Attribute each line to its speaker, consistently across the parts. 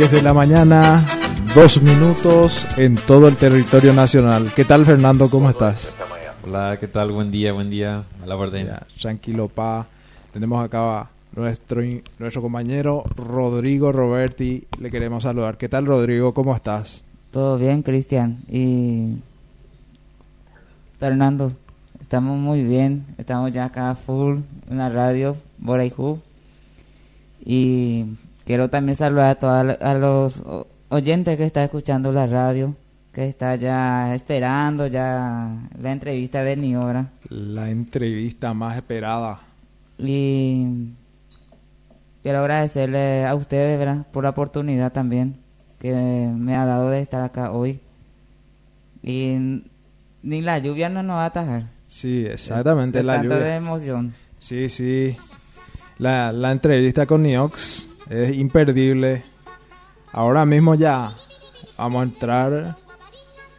Speaker 1: 10 de la mañana, dos minutos en todo el territorio nacional. ¿Qué tal, Fernando? ¿Cómo estás?
Speaker 2: Hola, ¿qué tal? Buen día, buen día. A la orden.
Speaker 1: Ya, tranquilo, pa. Tenemos acá a nuestro, nuestro compañero Rodrigo Roberti. Le queremos saludar. ¿Qué tal, Rodrigo? ¿Cómo estás?
Speaker 3: Todo bien, Cristian. Y Fernando, estamos muy bien. Estamos ya acá full en la radio, Boraihu. Y quiero también saludar a todos a los oyentes que están escuchando la radio, que está ya esperando ya la entrevista de Niora.
Speaker 1: La entrevista más esperada.
Speaker 3: Y quiero agradecerle a ustedes ¿verdad? por la oportunidad también que me ha dado de estar acá hoy. Y ni la lluvia no nos va a atajar.
Speaker 1: Sí, exactamente.
Speaker 3: de
Speaker 1: la
Speaker 3: tanto
Speaker 1: lluvia.
Speaker 3: de emoción.
Speaker 1: Sí, sí. La, la entrevista con Niox es imperdible. Ahora mismo ya vamos a entrar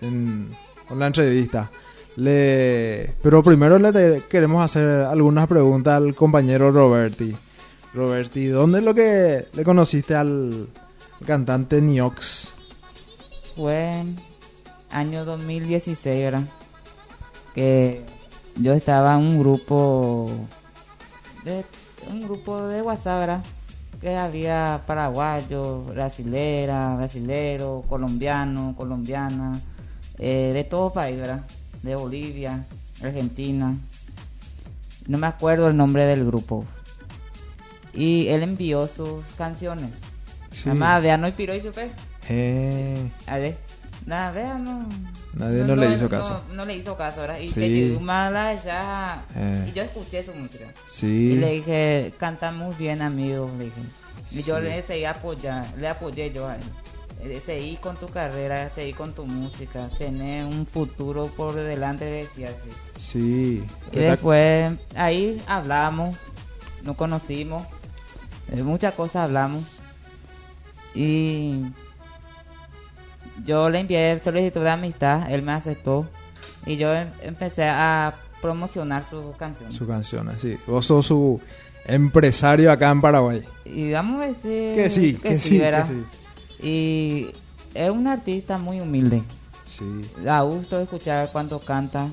Speaker 1: en, la entrevista. Pero primero le queremos hacer algunas preguntas al compañero Roberti. Roberti, ¿dónde es lo que le conociste al cantante Niox?
Speaker 3: Fue en año 2016, ¿verdad? Que yo estaba en un grupo de un grupo de WhatsApp, ¿verdad? Que había paraguayos, brasilera, brasilero, colombiano, colombiana, eh, de todo país, ¿verdad? De Bolivia, Argentina. No me acuerdo el nombre del grupo. Y él envió sus canciones.
Speaker 1: Sí.
Speaker 3: Además, vea, no inspiró y supe.
Speaker 1: Eh,
Speaker 3: A ver, nada, vea, no.
Speaker 1: Nadie no le hizo caso.
Speaker 3: No, no le hizo caso, ¿verdad? Y
Speaker 1: Sí.
Speaker 3: se llegó mala ya.
Speaker 1: Eh.
Speaker 3: Y yo escuché su música.
Speaker 1: sí.
Speaker 3: Y le dije, canta muy bien, amigo. Le dije. Y yo
Speaker 1: Sí.
Speaker 3: le seguí apoyar, le apoyé yo a él. Eh, Seguí con tu carrera, seguí con tu música, tener un futuro por delante, decía así.
Speaker 1: Sí.
Speaker 3: Y después ahí hablamos, nos conocimos, de muchas cosas hablamos. Y yo le envié solicitud de amistad, él me aceptó. Y yo em- empecé a promocionar sus canciones.
Speaker 1: Su canción, sí. Vos sos su empresario acá en Paraguay.
Speaker 3: Y vamos a decir
Speaker 1: Que sí, que, sí, sí.
Speaker 3: Y es un artista muy humilde.
Speaker 1: Sí,
Speaker 3: Da gusto escuchar cuando canta.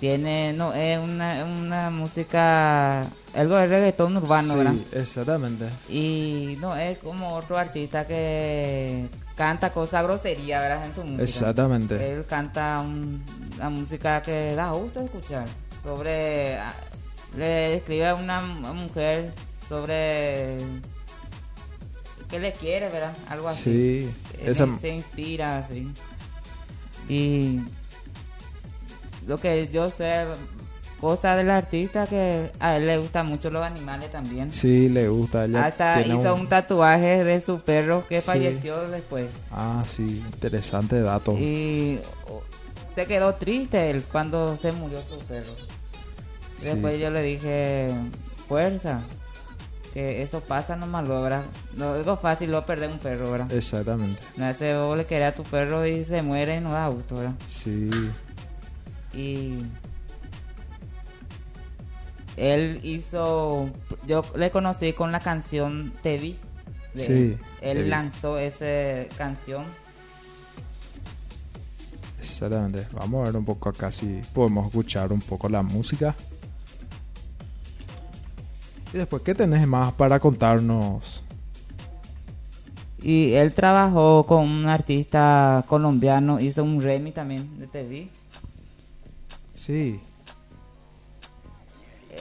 Speaker 3: Tiene, no, es una, una música, algo de reggaetón urbano,
Speaker 1: sí,
Speaker 3: ¿verdad?
Speaker 1: exactamente.
Speaker 3: Y no es como otro artista que canta cosa grosería, ¿verdad? En su música.
Speaker 1: Exactamente.
Speaker 3: Él canta un- una música que da gusto escuchar. Sobre, ah, le escribe a una mu- mujer sobre que le quiere, ¿verdad? Algo así.
Speaker 1: Sí,
Speaker 3: Él
Speaker 1: esa,
Speaker 3: se inspira así. Y lo que yo sé, cosa del artista que a él le gustan mucho los animales también.
Speaker 1: sí le gusta. ella
Speaker 3: Hasta hizo un... tatuaje de su perro que
Speaker 1: Sí.
Speaker 3: falleció después.
Speaker 1: Ah, sí, interesante dato.
Speaker 3: Y se quedó triste él cuando se murió su perro.
Speaker 1: Sí.
Speaker 3: Después yo le dije, fuerza, que eso pasa nomás, lo, ¿verdad? No es fácil lo perder un perro, ¿verdad?
Speaker 1: Exactamente.
Speaker 3: No hace vos le querés a tu perro y se muere y no da gusto, ¿verdad?
Speaker 1: Sí,
Speaker 3: Y él hizo, yo le conocí con la canción Te vi. de
Speaker 1: Sí,
Speaker 3: él.
Speaker 1: Vi.
Speaker 3: lanzó esa canción.
Speaker 1: exactamente. Vamos a ver un poco acá si podemos escuchar un poco la música. Y después, ¿qué tenés más para contarnos?
Speaker 3: Y él trabajó con un artista colombiano, hizo un remix también de Te vi.
Speaker 1: Sí,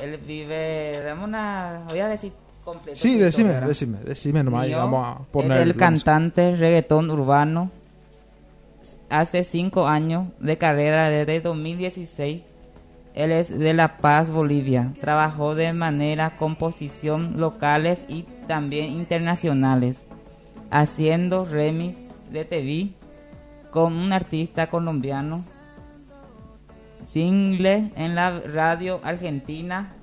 Speaker 3: Él vive, dame una, voy a decir completo.
Speaker 1: sí, decime, decime, decime nomás vamos a poner
Speaker 3: el cantante reggaetón urbano. Hace cinco años de carrera desde 2016. Él es de La Paz, Bolivia. Trabajó de manera composición locales y también internacionales, haciendo remix de TV con un artista colombiano, single en la radio argentina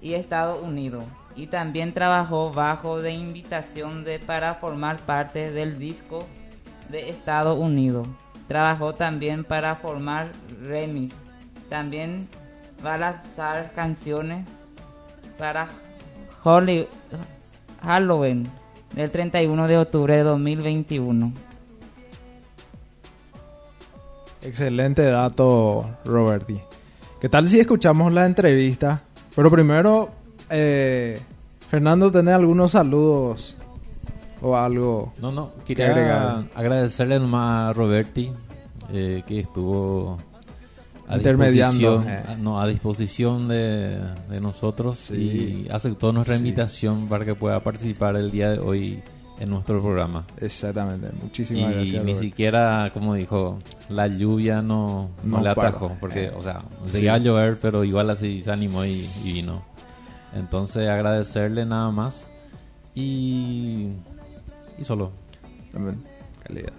Speaker 3: y Estados Unidos. Y también trabajó bajo de invitación para formar parte del disco de Estados Unidos. Trabajó también para formar remix. También va a lanzar canciones para Halloween del 31 de octubre de 2021.
Speaker 1: Excelente dato, Roberti. ¿Qué tal si escuchamos la entrevista? Pero primero, eh, Fernando, ¿tenés algunos saludos o algo?
Speaker 2: No, no,
Speaker 1: que
Speaker 2: quería
Speaker 1: agregar?
Speaker 2: agradecerle nomás a Roberti eh, que estuvo a
Speaker 1: Intermediando,
Speaker 2: disposición,
Speaker 1: eh.
Speaker 2: a- no, a disposición de, de nosotros
Speaker 1: Sí.
Speaker 2: y aceptó nuestra
Speaker 1: Sí.
Speaker 2: invitación para que pueda participar el día de hoy en nuestro programa.
Speaker 1: Exactamente,
Speaker 2: Y
Speaker 1: muchísimas gracias.
Speaker 2: ni siquiera, como dijo, la lluvia no, no
Speaker 1: No
Speaker 2: atajó, porque,
Speaker 1: Eh,
Speaker 2: o sea,
Speaker 1: sí.
Speaker 2: se a llover, pero igual así se animó y, y vino. Entonces, agradecerle nada más y, y solo.
Speaker 1: También, calidad.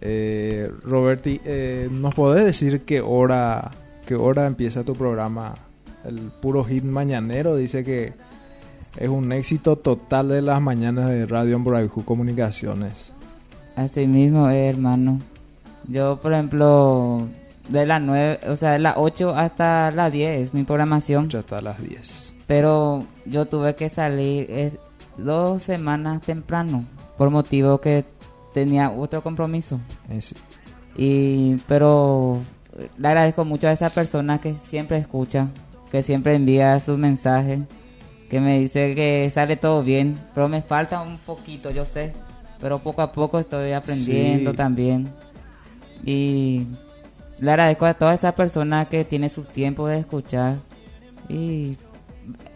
Speaker 1: Eh, Roberti, eh, ¿nos podés decir qué hora, qué hora empieza tu programa? El puro hit mañanero dice que es un éxito total de las mañanas de Radio Amborayjú Comunicaciones.
Speaker 3: Así mismo, eh, hermano. Yo, por ejemplo, de las 9, o sea, de las 8 hasta las 10 es mi programación.
Speaker 1: Hasta las 10.
Speaker 3: Pero yo tuve que salir dos semanas temprano por motivo que tenía otro compromiso.
Speaker 1: Eh, sí.
Speaker 3: Y, pero le agradezco mucho a esa persona que siempre escucha, que siempre envía sus mensajes, que me dice que sale todo bien, pero me falta un poquito, yo sé, pero poco a poco estoy aprendiendo
Speaker 1: Sí.
Speaker 3: también. Y le agradezco a toda esa persona que tiene su tiempo de escuchar y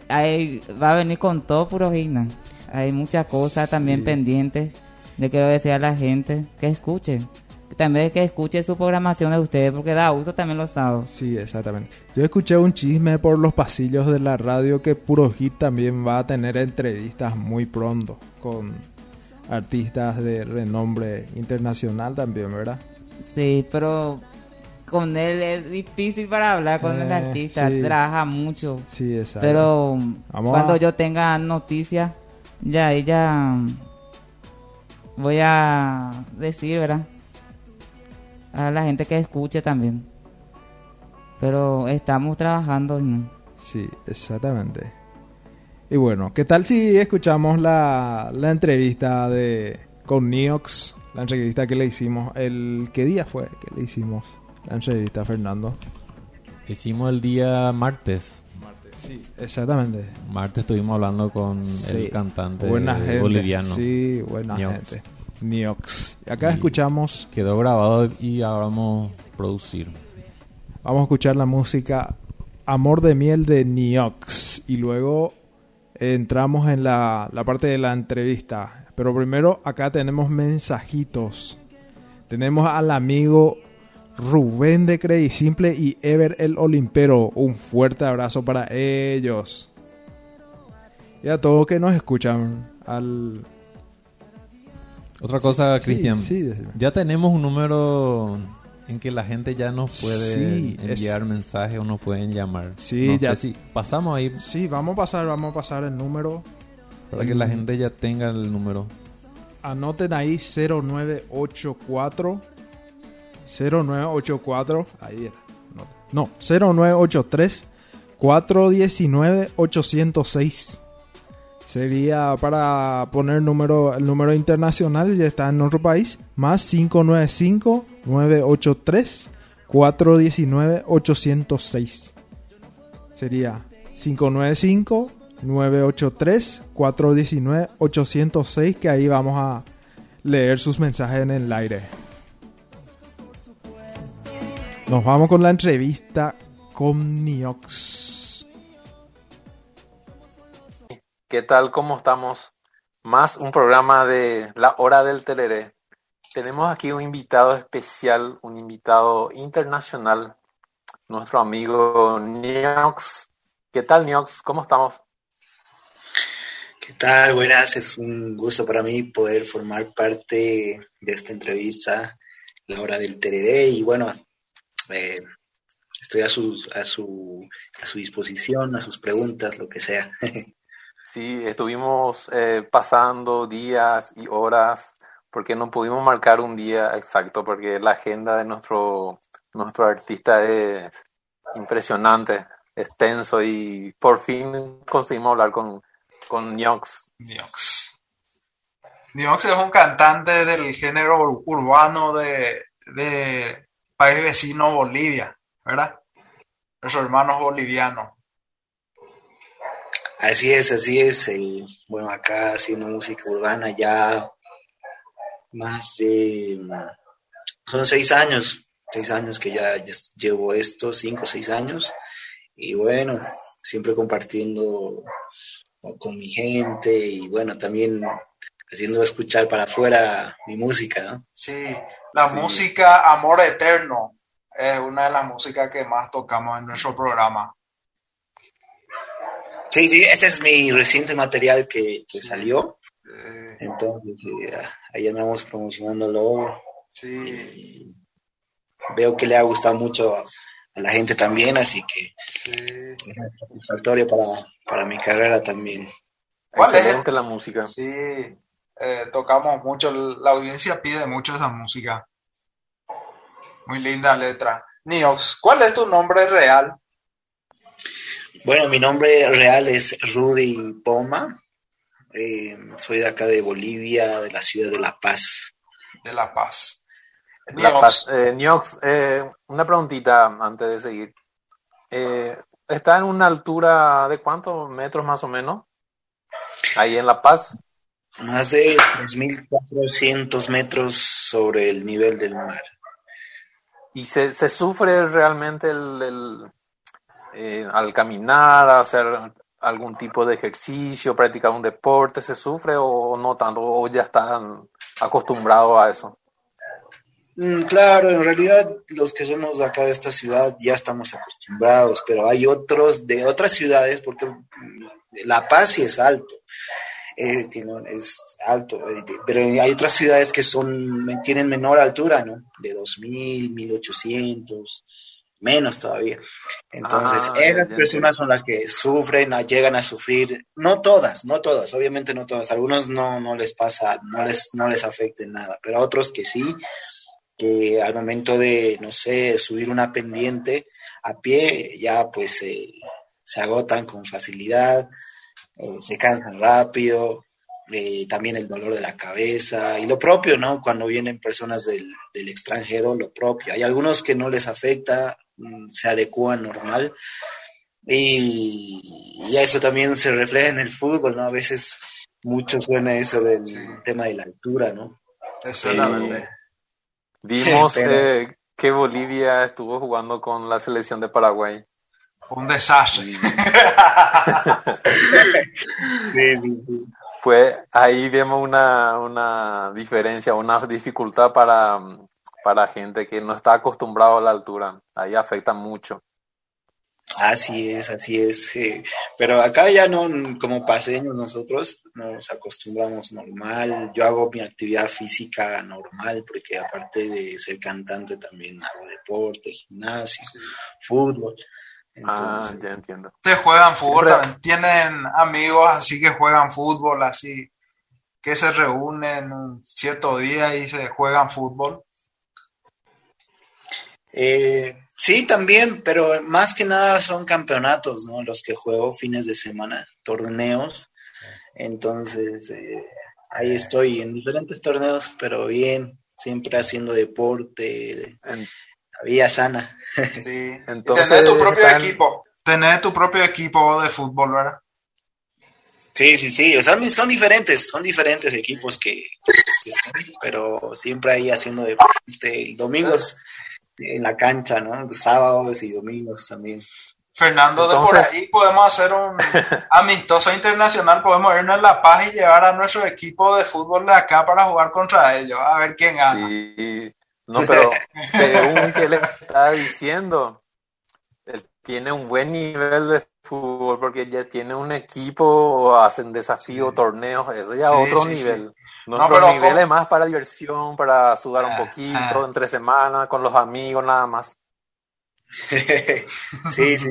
Speaker 3: ahí va a venir con todo puro Gina. Hay muchas cosas también pendientes. Le quiero decir a la gente que escuche. También que escuche su programación de ustedes porque da gusto también los sábados.
Speaker 1: Sí, exactamente. Yo escuché un chisme por los pasillos de la radio que Puro Hit también va a tener entrevistas muy pronto con artistas de renombre internacional también, ¿verdad?
Speaker 3: Sí, pero con él es difícil para hablar con el
Speaker 1: Eh,
Speaker 3: artista.
Speaker 1: sí.
Speaker 3: Trabaja mucho.
Speaker 1: Sí, exacto.
Speaker 3: Pero
Speaker 1: Vamos
Speaker 3: cuando
Speaker 1: a-
Speaker 3: yo tenga noticias, ya ella voy a decir, ¿verdad? A la gente que escuche también. Pero estamos trabajando. ¿no?
Speaker 1: Sí, exactamente. Y bueno, ¿qué tal si escuchamos la, la entrevista de con Niox? La entrevista que le hicimos, el ¿qué día fue que le hicimos la entrevista a Fernando?
Speaker 2: Hicimos el día martes.
Speaker 1: Martes, sí, exactamente.
Speaker 2: Martes estuvimos hablando con
Speaker 1: Sí,
Speaker 2: el cantante
Speaker 1: buena gente.
Speaker 2: boliviano.
Speaker 1: Sí, buena
Speaker 2: Niox.
Speaker 1: gente. Niox. Acá
Speaker 2: Y-
Speaker 1: escuchamos,
Speaker 2: Quedó grabado y ahora vamos a producir.
Speaker 1: vamos a escuchar la música Amor de Miel de Niox. Y luego entramos en la, la parte de la entrevista. Pero primero acá tenemos mensajitos. Tenemos al amigo Rubén de Crey Simple y Ever el Olimpero. Un fuerte abrazo para ellos. Y a todos que nos escuchan. Al...
Speaker 2: Otra cosa,
Speaker 1: Sí,
Speaker 2: Cristian.
Speaker 1: sí, decime.
Speaker 2: Ya tenemos un número en que la gente ya nos puede
Speaker 1: Sí, es-
Speaker 2: enviar mensajes o nos pueden llamar.
Speaker 1: Sí,
Speaker 2: No
Speaker 1: ya-
Speaker 2: sé si pasamos ahí
Speaker 1: Sí, vamos a pasar, vamos a pasar el número.
Speaker 2: para que la gente ya tenga el número.
Speaker 1: Anoten ahí 0984 0984 ahí era. No, no 0983 419 806 sería para poner número el número internacional ya está en otro país más 595 983 419 806 sería 595 983 419 806 que ahí vamos a leer sus mensajes en el aire. Nos vamos con la entrevista con Niox.
Speaker 4: ¿Qué tal? ¿Cómo estamos? Más un programa de La Hora del Teleré. Tenemos aquí un invitado especial, un invitado internacional, nuestro amigo Niox. ¿Qué tal, Niox? ¿Cómo estamos?
Speaker 5: ¿Qué tal? Buenas, es un gusto para mí poder formar parte de esta entrevista, la hora del tereré, y bueno, eh, estoy a, sus, a, su, a su disposición, a sus preguntas, lo que sea.
Speaker 4: Sí, estuvimos eh, pasando días y horas porque no pudimos marcar un día exacto porque la agenda de nuestro, nuestro artista es impresionante, extenso y por fin conseguimos hablar con, con Niox.
Speaker 5: Niox.
Speaker 6: Niox es un cantante del género urbano de, de país vecino Bolivia, ¿verdad? Nuestros hermanos bolivianos.
Speaker 5: Así es, así es. eh, bueno, acá haciendo música urbana ya más de... Son seis años, seis años que ya, ya llevo esto, cinco o seis años. Y bueno, siempre compartiendo con mi gente y bueno, también haciendo escuchar para afuera mi música, ¿no?
Speaker 6: Sí, la
Speaker 5: Sí.
Speaker 6: música Amor Eterno es una de las músicas que más tocamos en nuestro programa.
Speaker 5: Sí, sí, ese es mi reciente material que, que
Speaker 6: Sí.
Speaker 5: salió.
Speaker 6: Eh,
Speaker 5: Entonces, eh, ahí andamos promocionándolo.
Speaker 6: sí,
Speaker 5: y veo que le ha gustado mucho a, a la gente también, así que
Speaker 6: sí.
Speaker 5: es satisfactorio para, para mi carrera también.
Speaker 6: ¿Cuál es?
Speaker 2: La música.
Speaker 6: Sí, eh, tocamos mucho, la audiencia pide mucho esa música. Muy linda letra. Niox, ¿cuál es tu nombre real?
Speaker 5: Bueno, mi nombre real es Rudy Poma. Eh, soy de acá de Bolivia, de la ciudad de La Paz.
Speaker 6: De La Paz.
Speaker 2: La
Speaker 6: Niox,
Speaker 2: Paz. Eh, Niox, eh, una preguntita antes de seguir. Eh, ¿está en una altura de cuántos metros más o menos? Ahí en La Paz.
Speaker 5: Más de 2.400 metros sobre el nivel del mar.
Speaker 2: ¿Y se, se sufre realmente el, el, eh, al caminar, hacer algún tipo de ejercicio, practicar un deporte? ¿Se sufre o no tanto? ¿O ya están acostumbrados a eso?
Speaker 5: Mm, Claro, en realidad los que somos acá de esta ciudad ya estamos acostumbrados, pero hay otros de otras ciudades, porque mm, La Paz sí es alto, eh, es alto, eh, pero hay otras ciudades que son, tienen menor altura, ¿no? De 2000, 1800, menos todavía. Entonces,
Speaker 2: Ah,
Speaker 5: esas
Speaker 2: ya
Speaker 5: personas son las que sufren, a- llegan a sufrir, no todas, no todas, obviamente no todas, algunos no, no les pasa, no les, no les afecta en nada, pero otros que sí, que al momento de, no sé, subir una pendiente a pie, ya pues eh, se agotan con facilidad, eh, se cansan rápido, eh, también el dolor de la cabeza y lo propio, ¿no? Cuando vienen personas del, del extranjero, lo propio. Hay algunos que no les afecta, se adecúan normal y, y eso también se refleja en el fútbol, ¿no? A veces mucho suena eso del
Speaker 6: Sí.
Speaker 5: tema de la altura, ¿no?
Speaker 6: exactamente.
Speaker 2: Vimos
Speaker 5: Pero-
Speaker 2: eh, que Bolivia estuvo jugando con la selección de Paraguay.
Speaker 6: Un desastre.
Speaker 2: Y
Speaker 5: Sí, sí, sí.
Speaker 2: pues ahí vemos una, una diferencia, una dificultad para, para gente que no está acostumbrado a la altura. Ahí afecta mucho.
Speaker 5: Así es, así es. eh, Pero acá ya no, como paseños nosotros nos acostumbramos normal. Yo hago mi actividad física normal porque aparte de ser cantante también hago deporte, gimnasio, fútbol.
Speaker 2: Ah, ya entiendo.
Speaker 6: Ustedes juegan fútbol,
Speaker 2: Siempre-
Speaker 6: también tienen amigos así que juegan fútbol, así que se reúnen un cierto día y se juegan fútbol.
Speaker 5: Eh, sí, también, pero más que nada son campeonatos, ¿no? Los que juego fines de semana, torneos. Entonces, eh, ahí estoy en diferentes torneos, pero bien, siempre haciendo deporte,
Speaker 2: En-
Speaker 5: la vida sana.
Speaker 6: Sí.
Speaker 2: Entonces,
Speaker 6: Tener tu propio
Speaker 2: están-
Speaker 6: equipo. Tener tu propio equipo de fútbol, ¿verdad?
Speaker 5: Sí, sí, sí, o sea, son diferentes, son diferentes equipos que, que están, pero siempre ahí haciendo deporte, domingos en la cancha, ¿no? Sábados y domingos también.
Speaker 6: Fernando, de por ahí podemos hacer un amistoso internacional, podemos irnos a La Paz y llevar a nuestro equipo de fútbol de acá para jugar contra ellos, a ver quién gana.
Speaker 2: Sí, no, pero según que le está diciendo, él tiene un buen nivel de fútbol porque ya tiene un equipo, hacen desafíos, torneos, eso ya
Speaker 6: Sí,
Speaker 2: otro
Speaker 6: sí, sí.
Speaker 2: nivel.
Speaker 6: No,
Speaker 2: Nuestro
Speaker 6: pero
Speaker 2: nivel es más para diversión, para sudar un
Speaker 6: Ah,
Speaker 2: poquito,
Speaker 6: ah.
Speaker 2: entre semanas, con los amigos, nada más.
Speaker 5: sí, sí, sí,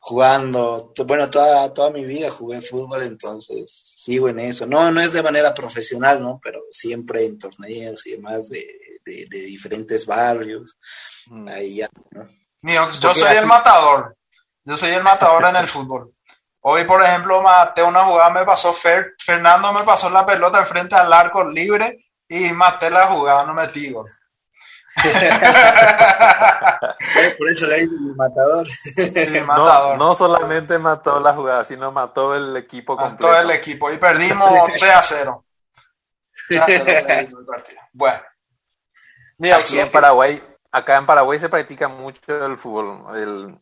Speaker 5: jugando, bueno, toda, toda mi vida jugué fútbol, entonces sigo en eso. No, no es de manera profesional, ¿no? Pero siempre en torneos y demás de, de, de diferentes barrios.
Speaker 2: Mm.
Speaker 5: Ahí ya, ¿no?
Speaker 6: Niox, yo soy el matador. Yo soy el matador en el fútbol. Hoy, por ejemplo, maté una jugada, me pasó Fer, Fernando me pasó la pelota enfrente al arco libre y maté la jugada, no metí gol.
Speaker 5: Por eso le digo matador.
Speaker 6: Sí, matador.
Speaker 2: No, no solamente mató la jugada, sino mató el equipo completo.
Speaker 6: Mató el equipo y perdimos 3 a 0. 3 a 0 perdimos el partido. Bueno. Mira,
Speaker 2: Aquí en Paraguay, acá en Paraguay se practica mucho el fútbol, el,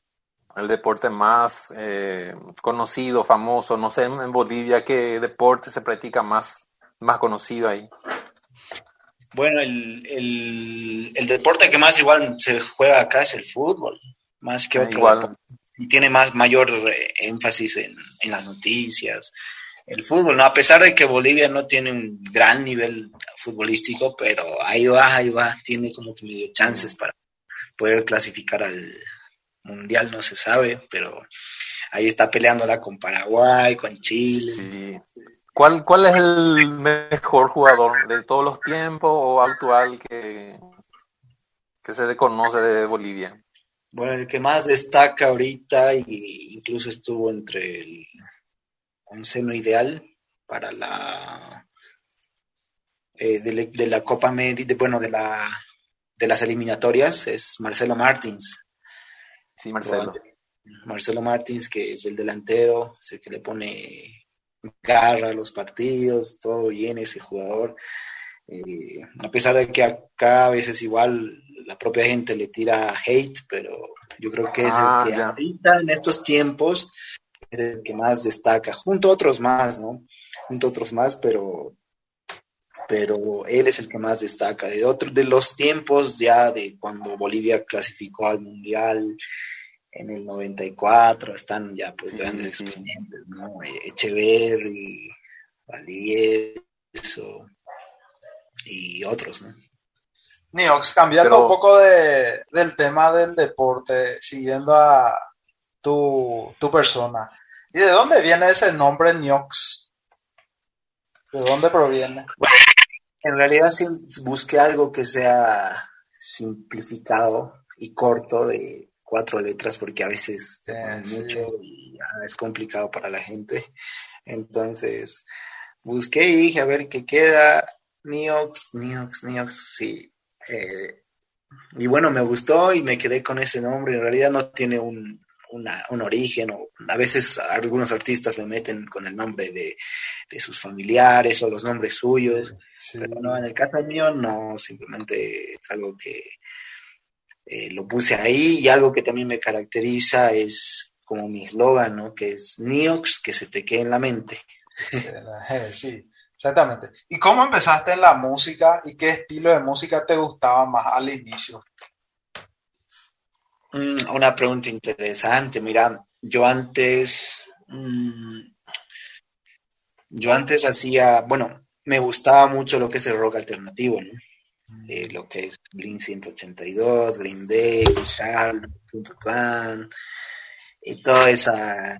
Speaker 2: el deporte más eh, conocido, famoso. No sé en Bolivia qué deporte se practica más, más conocido ahí.
Speaker 5: Bueno, el, el, el, deporte que más igual se juega acá es el fútbol, más que otro.
Speaker 2: Igual.
Speaker 5: Y tiene más mayor eh, énfasis en, en, las noticias. El fútbol, ¿no? A pesar de que Bolivia no tiene un gran nivel futbolístico, pero ahí va, ahí va, tiene como que medio chances para poder clasificar al mundial, no se sabe, pero ahí está peleándola con Paraguay, con Chile.
Speaker 2: Sí. ¿Cuál, ¿Cuál es el mejor jugador de todos los tiempos o actual que, que se conoce de Bolivia?
Speaker 5: Bueno, el que más destaca ahorita y incluso estuvo entre el onceno ideal para la eh, de, de, la Copa América, bueno, de la de las eliminatorias es Marcelo Martins.
Speaker 2: Sí, Marcelo.
Speaker 5: Marcelo Martins, que es el delantero, es el que le pone garra a los partidos, todo bien ese jugador. Eh, a pesar de que acá a veces igual la propia gente le tira hate, pero yo creo que es
Speaker 2: Ah,
Speaker 5: el que
Speaker 2: ya.
Speaker 5: ahorita en estos tiempos es el que más destaca, junto a otros más, ¿no? Junto a otros más, pero pero él es el que más destaca. De otros de los tiempos ya de cuando Bolivia clasificó al Mundial en el 94, están ya pues
Speaker 2: Sí,
Speaker 5: grandes
Speaker 2: sí.
Speaker 5: exponentes, ¿no? Echeverry, Valdivieso y otros, ¿no?
Speaker 6: Niox, cambiando
Speaker 2: Pero-
Speaker 6: un poco de, del tema del deporte, siguiendo a tu, tu persona. ¿Y de dónde viene ese nombre Niox? ¿De dónde proviene?
Speaker 5: En realidad sí busqué algo que sea simplificado y corto de cuatro letras porque a veces
Speaker 6: Eh, sí.
Speaker 5: mucho y ah, es complicado para la gente. Entonces busqué y dije a ver qué queda. Niox, Niox, Niox, sí. Eh, y bueno, me gustó y me quedé con ese nombre. En realidad no tiene un, una- un origen o a veces algunos artistas le meten con el nombre de, de sus familiares o los nombres suyos.
Speaker 6: Sí.
Speaker 5: Pero no, en el caso mío no, simplemente es algo que eh, lo puse ahí y algo que también me caracteriza es como mi eslogan, ¿no? Que es Niox, que se te quede en la mente.
Speaker 6: Sí, exactamente. ¿Y cómo empezaste en la música y qué estilo de música te gustaba más al inicio?
Speaker 5: Mm, una pregunta interesante, mira, yo antes, mm, yo antes hacía, bueno, me gustaba mucho lo que es el rock alternativo, ¿no? Eh, lo que es Blink 182, Green Day, Clan, y toda esa,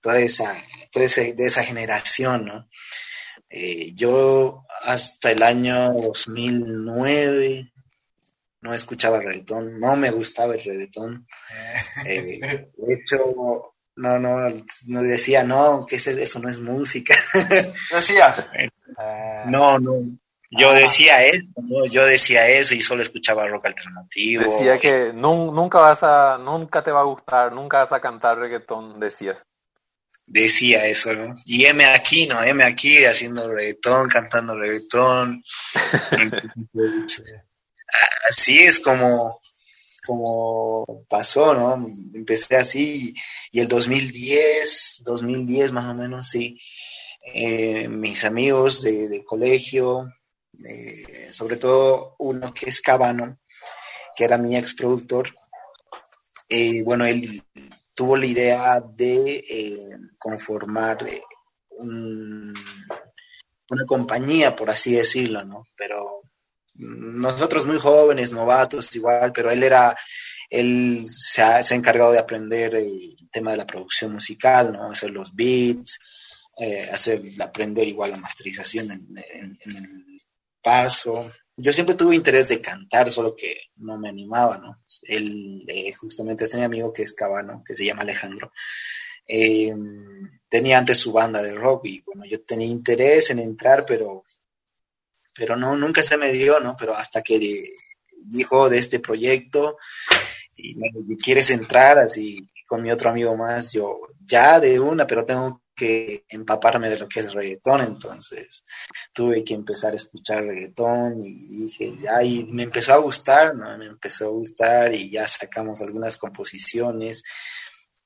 Speaker 5: toda esa, toda ese- de esa generación, ¿no? Eh, yo hasta el año 2009 no escuchaba reggaetón, no me gustaba el reggaetón. Eh, de hecho, no, no, no decía, no, que ese- eso no es música.
Speaker 6: Decías. Eh,
Speaker 5: No, no. Yo
Speaker 6: Ah.
Speaker 5: decía eso, ¿no? yo decía eso y solo escuchaba rock alternativo.
Speaker 2: Decía que nun- nunca vas a, nunca te va a gustar, nunca vas a cantar reggaetón, decías.
Speaker 5: Decía eso, ¿no? Y M aquí, ¿no? M aquí haciendo reggaetón, cantando reggaetón. Así es como, como pasó, ¿no? Empecé así y el 2010, 2010 más o menos, sí. Eh, mis amigos de, colegio, eh, sobre todo uno que es Cabano, que era mi ex productor, eh, bueno, él tuvo la idea de conformar un- una compañía, por así decirlo, ¿no? Pero nosotros muy jóvenes, novatos igual, pero él era, él se ha, se ha encargado de aprender el tema de la producción musical, ¿no? Hacer los beats, eh, hacer, aprender igual la masterización en, el paso. Yo siempre tuve interés de cantar, solo que no me animaba, ¿no? Él, eh, justamente este mi amigo que es cabano, que se llama Alejandro, eh, tenía antes su banda de rock y bueno, yo tenía interés en entrar, pero, pero no, nunca se me dio, ¿no? Pero hasta que dijo de este proyecto y me quieres entrar así con mi otro amigo más, yo ya de una, pero tengo que empaparme de lo que es reggaetón, entonces tuve que empezar a escuchar reggaetón y dije, ya, y me empezó a gustar, ¿no? Me empezó a gustar y ya sacamos algunas composiciones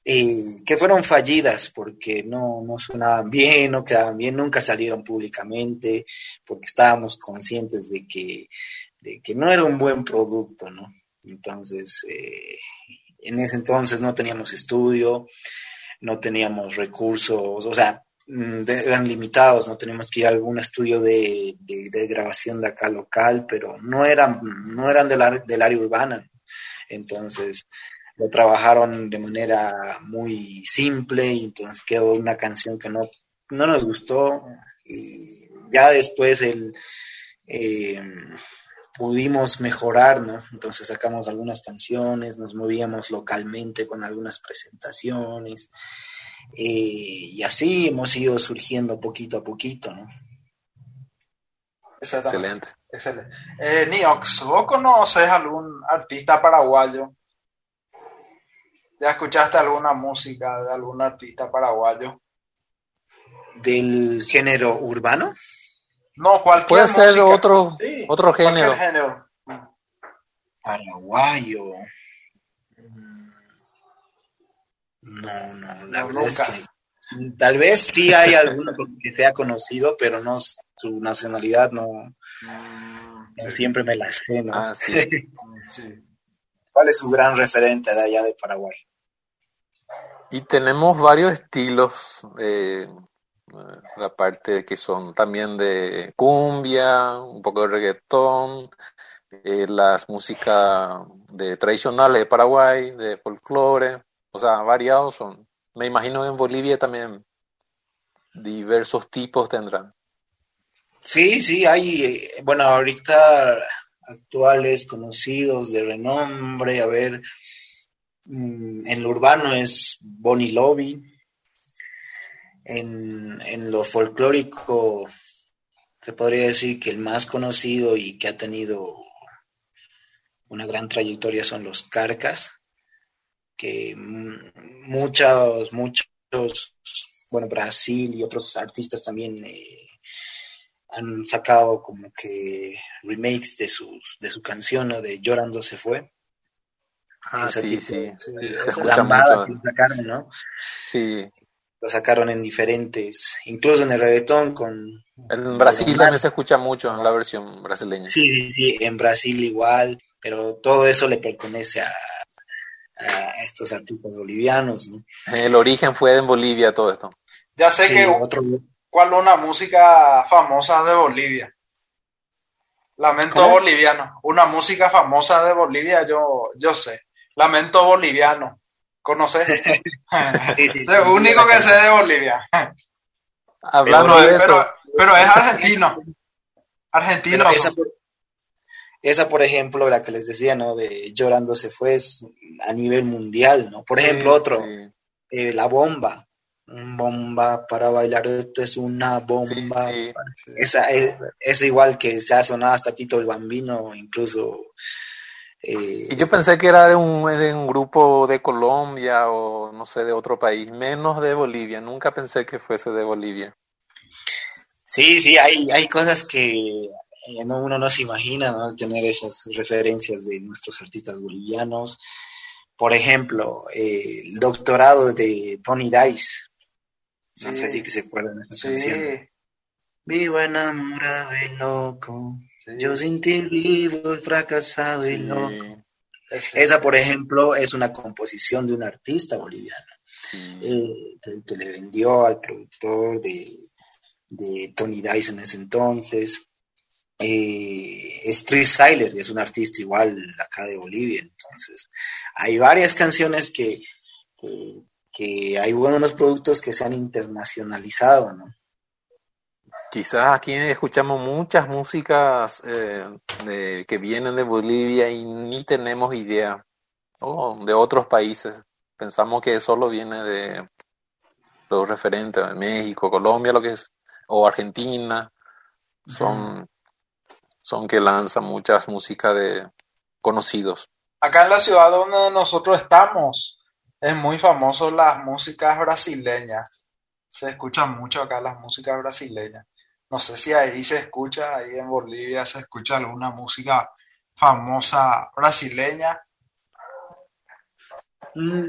Speaker 5: eh, que fueron fallidas porque no, no sonaban bien, no quedaban bien, nunca salieron públicamente porque estábamos conscientes de que, de que no era un buen producto, ¿no? Entonces, eh, en ese entonces no teníamos estudio, no teníamos recursos, o sea, mm, eran limitados, no teníamos que ir a algún estudio de, de, grabación de acá local, pero no eran, no eran del, del área urbana. Entonces, lo trabajaron de manera muy simple y entonces quedó una canción que no, no nos gustó y ya después el, eh, pudimos mejorar, ¿no? Entonces sacamos algunas canciones, nos movíamos localmente con algunas presentaciones eh, y así hemos ido surgiendo poquito a poquito, ¿no?
Speaker 6: Excelente. Excelente. Eh, Niox, ¿vos conoces algún artista paraguayo ¿Ya escuchaste alguna música de algún artista paraguayo?
Speaker 5: ¿Del género urbano?
Speaker 6: No, cualquier
Speaker 2: Puede ser otro, otro género.
Speaker 6: género.
Speaker 5: Paraguayo. No, no, la verdad es que tal vez sí hay alguno que sea conocido, pero no su nacionalidad no, siempre me la sé, ¿no?
Speaker 2: Ah, sí.
Speaker 5: ¿Cuál es su gran referente de allá de Paraguay?
Speaker 2: Y tenemos varios estilos, eh, la parte que son también de cumbia, un poco de reggaetón, eh, las músicas de tradicionales de Paraguay, de folclore, o sea, variados son. Me imagino en Bolivia también diversos tipos tendrán.
Speaker 5: Sí, sí, hay, eh, bueno, ahorita actuales, conocidos, de renombre, a ver, Mm, en lo urbano es Bonnie Lobby. En, en, lo folclórico se podría decir que el más conocido y que ha tenido una gran trayectoria son los Carcas, que muchos, muchos, bueno, Brasil y otros artistas también eh, han sacado como que remakes de, sus, de su canción, de Llorando se fue.
Speaker 2: Ah, sí, sí,
Speaker 5: Se escucha mucho. Lo sacaron, ¿no?
Speaker 2: Sí.
Speaker 5: Lo sacaron en diferentes, incluso en el reggaetón con...
Speaker 2: En Brasil también se escucha mucho la versión brasileña.
Speaker 5: Sí, sí, en Brasil igual, pero todo eso le pertenece a, a estos artistas bolivianos, ¿no?
Speaker 2: El origen fue en Bolivia todo esto.
Speaker 6: Ya sé que... Otro... ¿Cuál es una música famosa de Bolivia? Lamento boliviano. Una música famosa de Bolivia, yo, yo sé. Lamento boliviano. ¿Conoces? sí, sí, Lo único que sé de Bolivia.
Speaker 2: Hablando de eso.
Speaker 6: Pero, pero, es argentino. Argentino.
Speaker 5: Esa por, esa por, ejemplo, la que les decía, ¿no? De Llorando se fue es a nivel mundial, ¿no? Por ejemplo, otro, eh, La Bomba. Bomba para bailar, esto es una bomba. Esa es, es, igual que se ha sonado hasta Tito el Bambino, incluso
Speaker 2: eh, y yo pensé que era de un, de un grupo de Colombia o no sé, de otro país, menos de Bolivia. Nunca pensé que fuese de Bolivia.
Speaker 5: Sí, sí, hay, hay cosas que eh, uno no se imagina, ¿no? Tener esas referencias de nuestros artistas bolivianos. Por ejemplo, eh, el doctorado de Tony Dice. No sé si que se acuerdan de esa sí. canción. Vivo enamorado y loco. Yo sin ti vivo fracasado y no. Esa, por ejemplo, es una composición de un artista boliviano eh, que, le vendió al productor de, de Tony Dice en ese entonces. Eh, es Chris Seiler, es un artista igual acá de Bolivia. Entonces, hay varias canciones que, que, que hay buenos productos que se han internacionalizado, ¿no?
Speaker 2: Quizás aquí escuchamos muchas músicas eh, que vienen de Bolivia y ni tenemos idea, de otros países. Pensamos que solo viene de, los referentes, México, Colombia, lo que es, o Argentina, son, son que lanzan muchas músicas de conocidos.
Speaker 6: Acá en la ciudad donde nosotros estamos, es muy famoso las músicas brasileñas. Se escuchan mucho acá las músicas brasileñas. No sé si ahí se escucha, ahí en Bolivia se escucha alguna música famosa brasileña.
Speaker 5: Mm,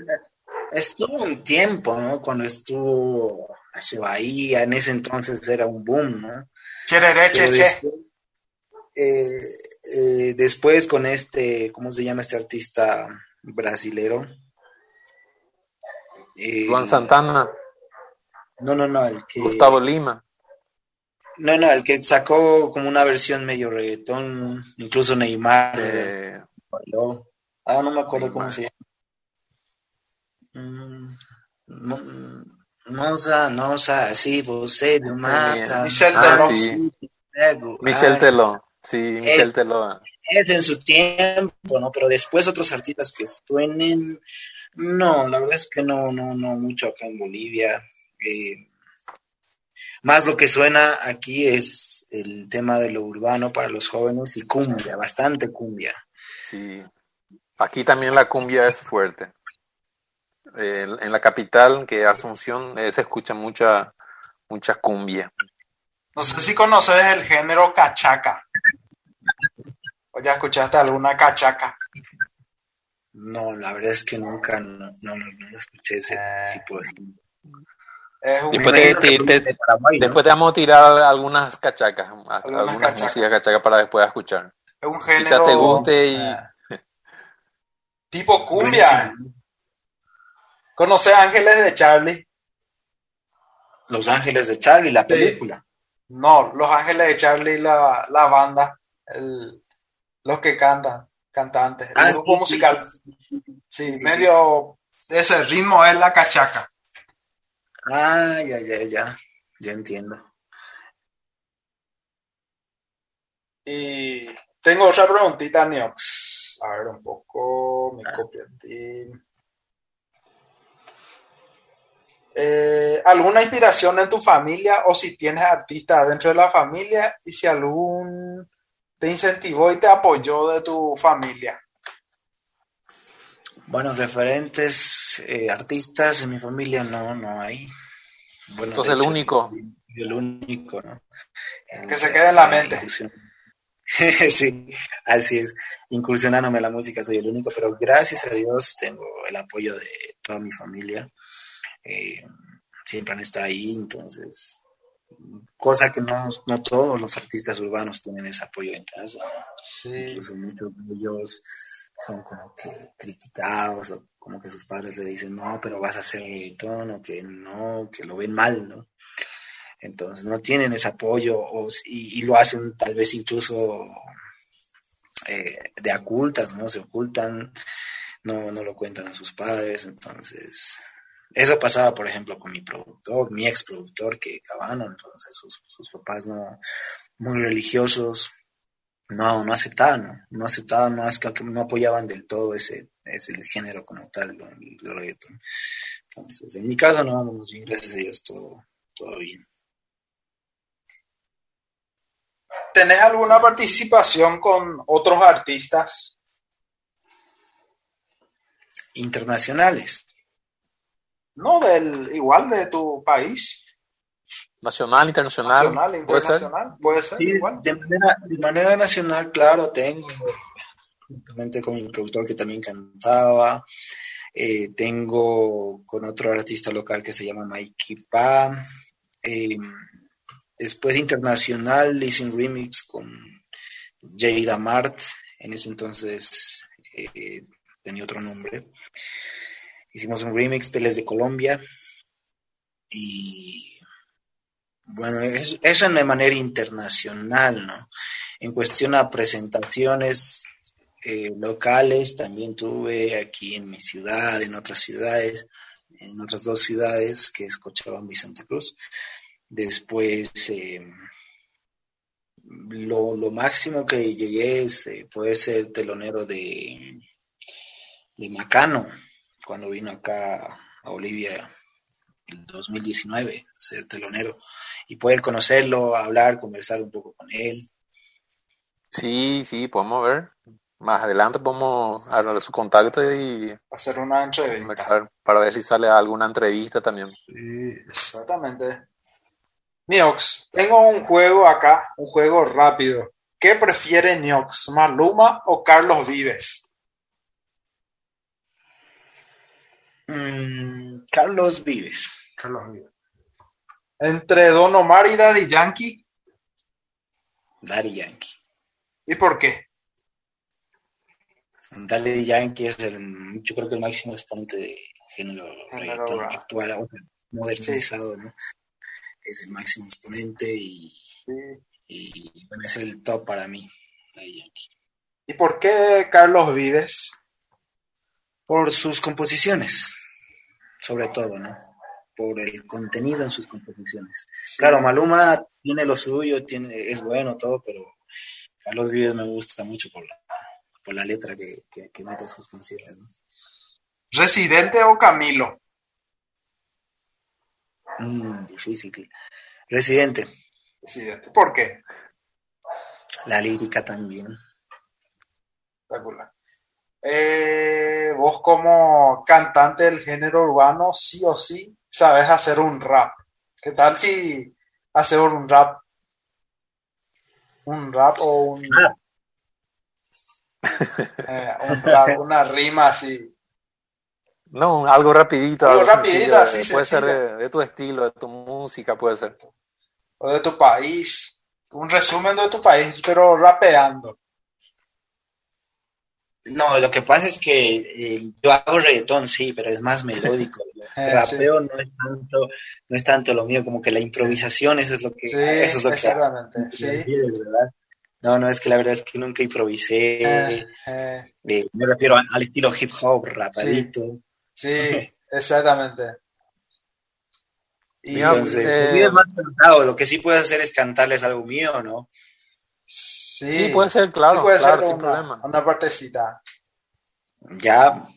Speaker 5: estuvo un tiempo, ¿no? Cuando estuvo hacia Bahía, en ese entonces era un boom, ¿no?
Speaker 6: Cherere, cheche.
Speaker 5: Eh, eh, después con este, ¿cómo se llama este artista brasilero?
Speaker 2: Eh, Juan Santana.
Speaker 5: No, no, no.
Speaker 2: Gustavo Lima.
Speaker 5: No, no, el que sacó como una versión medio reggaetón, incluso Neymar. Eh, ah, no me acuerdo cómo se llama. Mm, no, Nossa, nossa, sí, você me mata.
Speaker 2: Michel Teló. Ah, sí. Michel Teló. Sí, Michel Teló.
Speaker 5: Es en su tiempo, ¿no? Pero después otros artistas que suenen, no, la verdad es que no, no, no mucho acá en Bolivia. Eh, más lo que suena aquí es el tema de lo urbano para los jóvenes y cumbia, bastante cumbia.
Speaker 2: Sí, aquí también la cumbia es fuerte. en la capital, que es Asunción, eh, se escucha mucha, mucha cumbia.
Speaker 6: No sé si conoces el género cachaca. ¿O ya escuchaste alguna cachaca?
Speaker 5: No, la verdad es que nunca, no, no, no escuché ese eh. tipo de
Speaker 2: después, te, vamos a tirar algunas cachacas, algunas, músicas cachacas para después escuchar.
Speaker 6: Es un género. Quizás
Speaker 2: te guste y.
Speaker 6: Eh, tipo cumbia. ¿Conoce Ángeles de Charlie?
Speaker 5: Los Ángeles de Charlie, la película.
Speaker 6: No, Los Ángeles de Charlie, la, la banda, los que cantan, cantantes, el ah, grupo musical. Sí, medio ese ritmo es la cachaca.
Speaker 5: Ah, ya, ya, ya. Ya entiendo.
Speaker 6: Y tengo otra preguntita, Niox. A ver un poco, mi ah. eh, ¿Alguna inspiración en tu familia o si tienes artistas dentro de la familia y si algún te incentivó y te apoyó de tu familia?
Speaker 5: Bueno, referentes eh, artistas en mi familia no, no hay.
Speaker 2: Bueno, Entonces el único.
Speaker 5: El único, ¿no?
Speaker 6: que se quede en la mente.
Speaker 5: sí, así es. Incursionándome en la música soy el único, pero gracias a Dios tengo el apoyo de toda mi familia. Eh, siempre han estado ahí, entonces, cosa que no, no todos los artistas urbanos tienen ese apoyo en casa. Sí. Incluso muchos de ellos son como que criticados o como que sus padres le dicen, no, pero vas a hacer reggaetón o que no, que lo ven mal, ¿no? Entonces no tienen ese apoyo o, y, lo hacen tal vez incluso eh, de ocultas, ¿no? Se ocultan, no, no lo cuentan a sus padres, entonces eso pasaba, por ejemplo, con mi productor, mi ex productor, que Cabano, entonces sus, sus papás no, muy religiosos, no, no aceptaban, no, aceptaban, no, no apoyaban del todo ese, ese género como tal, el, reggaeton. Entonces, en mi caso no, vamos bien, gracias a Dios, todo, todo bien.
Speaker 6: ¿Tenés alguna participación con otros artistas?
Speaker 5: Internacionales.
Speaker 6: No, del igual de tu país.
Speaker 2: Nacional, internacional.
Speaker 6: Nacional, internacional, puede ser, igual.
Speaker 5: De manera, nacional, claro, tengo, juntamente con mi productor que también cantaba. Eh, tengo con otro artista local que se llama Mikey Pa. Eh, después internacional hice un remix con Jada Mart. En ese entonces eh, tenía otro nombre. Hicimos un remix, Peles de Colombia. Y bueno, eso en de manera internacional, ¿no? En cuestión a presentaciones eh, locales, también tuve aquí en mi ciudad, en otras ciudades, en otras dos ciudades, que es Cochabamba y Santa Cruz. Después, eh, lo, máximo que llegué es eh, poder ser telonero de, de Macano, cuando vino acá a Bolivia el 2019, ser telonero y poder conocerlo, hablar, conversar un poco con él.
Speaker 2: Sí, sí, podemos ver. Más adelante podemos hablar de su contacto y
Speaker 6: hacer una entrevista.
Speaker 2: Para ver si sale alguna entrevista también.
Speaker 6: Sí, exactamente. Niox, tengo un juego acá, un juego rápido. ¿Qué prefiere Niox, Maluma o Carlos Vives?
Speaker 5: Mm, Carlos Vives.
Speaker 6: Carlos Vives. Entre Don Omar y Daddy Yankee.
Speaker 5: Daddy Yankee.
Speaker 6: ¿Y por qué?
Speaker 5: Daddy Yankee es el, yo creo que el máximo exponente de género, actual, modernizado, ¿no? Es el máximo exponente y, es el top para mí, Daddy Yankee.
Speaker 6: ¿Y por qué Carlos Vives?
Speaker 5: Por sus composiciones, sobre todo, ¿no? Por el contenido en sus composiciones. Claro, Maluma tiene lo suyo, tiene, es bueno todo, pero Carlos Vives me gusta mucho por la, por la letra que, que, mete sus canciones. ¿no?
Speaker 6: ¿Residente o Camilo?
Speaker 5: Mm, difícil. Residente.
Speaker 6: Residente. ¿Por qué?
Speaker 5: La lírica también.
Speaker 6: Espectacular. Eh, vos como cantante del género urbano, sí o sí, sabes hacer un rap. ¿Qué tal si hacer un rap? Un rap o un... Eh, un rap, una rima así.
Speaker 2: No, algo rapidito.
Speaker 6: Algo, rapidito, así
Speaker 2: Puede ser de, tu estilo, de tu música, puede ser.
Speaker 6: O de tu país. Un resumen de tu país, pero rapeando.
Speaker 5: No, lo que pasa es que eh, yo hago reggaetón, sí, pero es más melódico. El ah, rapeo no, es tanto, no es tanto lo mío, como que la improvisación, eso es lo que... eso es lo
Speaker 6: exactamente,
Speaker 5: sí. No, no, es que la verdad es que nunca improvisé. Ah, ah. Eh, me refiero al estilo hip hop, rapadito.
Speaker 6: Sí, exactamente.
Speaker 5: Y entonces, eh, más cantado, lo que sí puedes hacer es cantarles algo mío, ¿no?
Speaker 6: Sí,
Speaker 2: puede ser, claro, puede ser sin una, problema.
Speaker 6: Una partecita.
Speaker 5: Ya,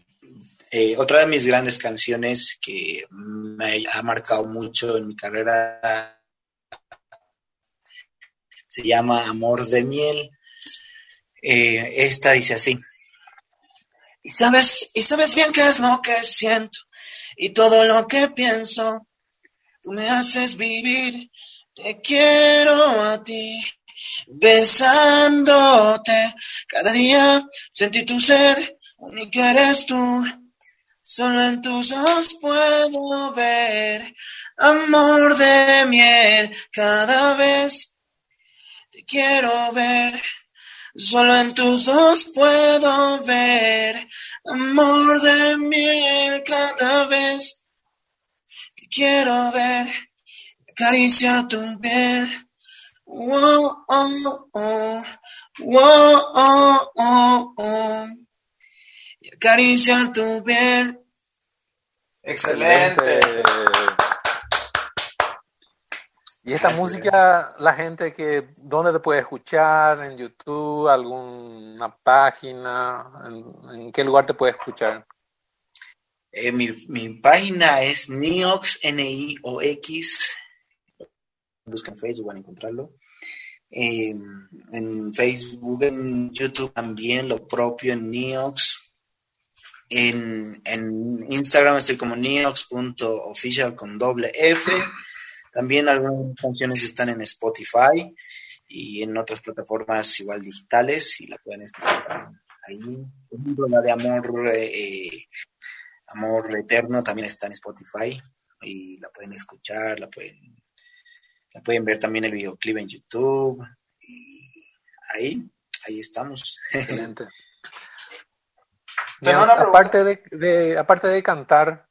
Speaker 5: eh, otra de mis grandes canciones que me ha marcado mucho en mi carrera se llama Amor de Miel. Eh, esta dice así. Y sabes, y sabes bien qué es lo que siento y todo lo que pienso. Tú me haces vivir, te quiero a ti besándote. Cada día sentí tu ser, única eres tú. Solo en tus ojos puedo ver amor de miel. Cada vez te quiero ver. Solo en tus ojos puedo ver amor de miel. Cada vez te quiero ver. Acariciar tu piel oh, oh, oh, y acariciar tu piel.
Speaker 6: Excelente.
Speaker 2: Y esta música, la gente que, ¿dónde te puede escuchar? ¿En YouTube? ¿Alguna página? ¿En, qué lugar te puede escuchar?
Speaker 5: Eh, mi, mi, página es Niox, N-I-O-X, buscan Facebook van a encontrarlo. Eh, en Facebook, en YouTube también, lo propio en Neox. En, Instagram estoy como neox.official con doble F. También algunas canciones están en Spotify y en otras plataformas igual digitales y la pueden escuchar ahí. La de Amor, eh, Amor Eterno también está en Spotify y la pueden escuchar, la pueden pueden ver también el videoclip en YouTube. Y ahí, ahí estamos.
Speaker 2: Excelente. aparte de, aparte de cantar,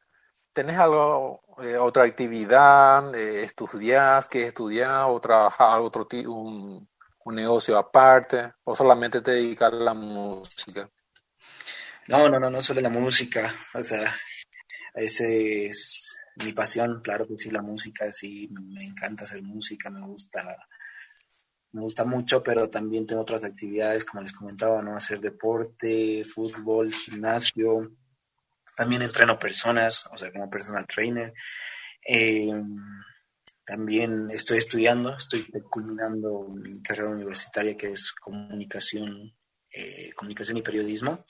Speaker 2: ¿tenés algo, eh, otra actividad? Eh, ¿Estudias? ¿Qué estudias? ¿O trabajar otro un, un negocio aparte? ¿O solamente te dedicas a la música?
Speaker 5: No, no, no, no solo la música. O sea, ese es mi pasión, claro que sí, la música, sí, me encanta hacer música, me gusta, me gusta mucho, pero también tengo otras actividades, como les comentaba, ¿no? Hacer deporte, fútbol, gimnasio, también entreno personas, o sea, como personal trainer. Em, también estoy estudiando, estoy culminando mi carrera universitaria que es comunicación, eh, comunicación y periodismo.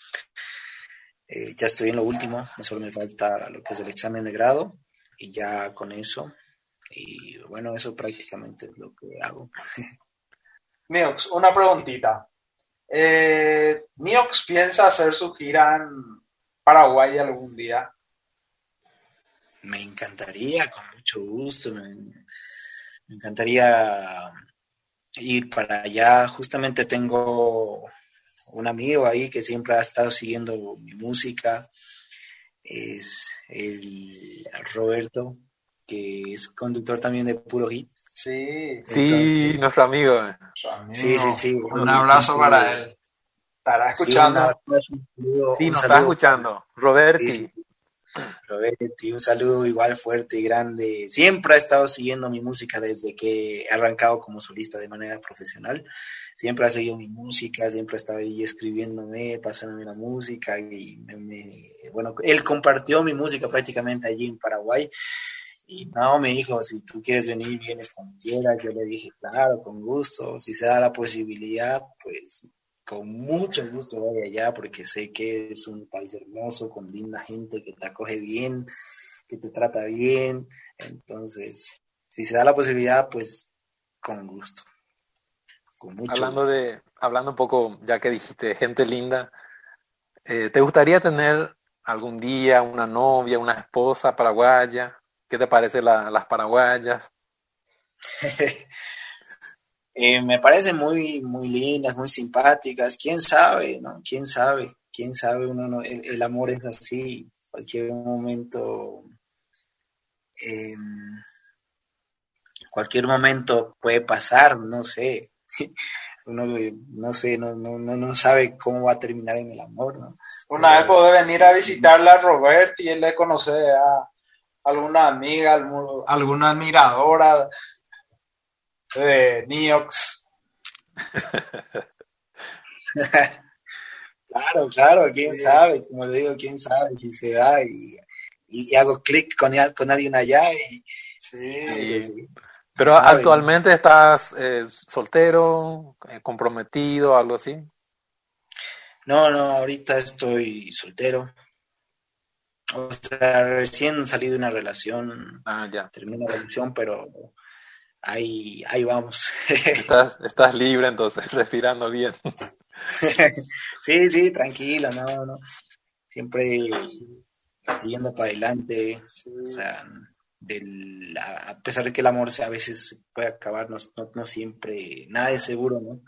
Speaker 5: Eh, ya estoy en lo último, solo me falta lo que es el examen de grado y ya con eso. Y bueno, eso prácticamente es lo que hago.
Speaker 6: Niox, una preguntita. Eh, ¿Niox piensa hacer su gira en Paraguay algún día?
Speaker 5: Me encantaría, con mucho gusto. Me, encantaría ir para allá. Justamente tengo un amigo ahí que siempre ha estado siguiendo mi música. Es el Roberto, que es conductor también de Puro Hit.
Speaker 6: Sí,
Speaker 2: sí, nuestro amigo.
Speaker 5: Sí, sí, sí.
Speaker 6: Un abrazo para él. Estará escuchando.
Speaker 2: Sí, nos está escuchando. Roberti.
Speaker 5: Roberti, un saludo igual fuerte y grande. Siempre ha estado siguiendo mi música desde que he arrancado como solista de manera profesional. Siempre ha seguido mi música, siempre ha estado ahí escribiéndome, pasándome la música y bueno, él compartió mi música prácticamente allí en Paraguay. Y no, me dijo, si tú quieres venir, vienes cuando quieras. Yo le dije, claro, con gusto. Si se da la posibilidad, pues con mucho gusto voy allá porque sé que es un país hermoso, con linda gente que te acoge bien, que te trata bien. Entonces, si se da la posibilidad, pues con gusto.
Speaker 2: Con mucho hablando de, hablando un poco, ya que dijiste gente linda, eh, ¿te gustaría tener algún día una novia, una esposa paraguaya? ¿Qué te parece las paraguayas?
Speaker 5: Eh, me parecen muy, muy lindas, muy simpáticas. ¿Quién sabe, no? ¿Quién sabe? ¿Quién sabe? Uno no, el, amor es así. Cualquier momento, em, cualquier momento puede pasar, no sé. Uno no sé, no, no, no, sabe cómo va a terminar en el amor, ¿no?
Speaker 6: Una vez puede venir a visitarla a Robert y él le conoce a alguna amiga, alguna admiradora de Niox.
Speaker 5: claro, claro, quién sabe, como le digo, quién sabe si se da y, hago clic con, con alguien allá y,
Speaker 2: sí. Pero actualmente estás eh, soltero, eh, comprometido, algo así.
Speaker 5: No, no, ahorita estoy soltero. O sea, recién salí de una relación.
Speaker 2: Ah, ya.
Speaker 5: Terminé la relación, pero ahí, ahí vamos.
Speaker 2: Estás, estás libre entonces, respirando bien.
Speaker 5: sí, sí, tranquilo, no, no. Siempre yendo para adelante. O sea, a pesar de que el amor a veces puede acabar, no, no, siempre, nada es seguro, ¿no?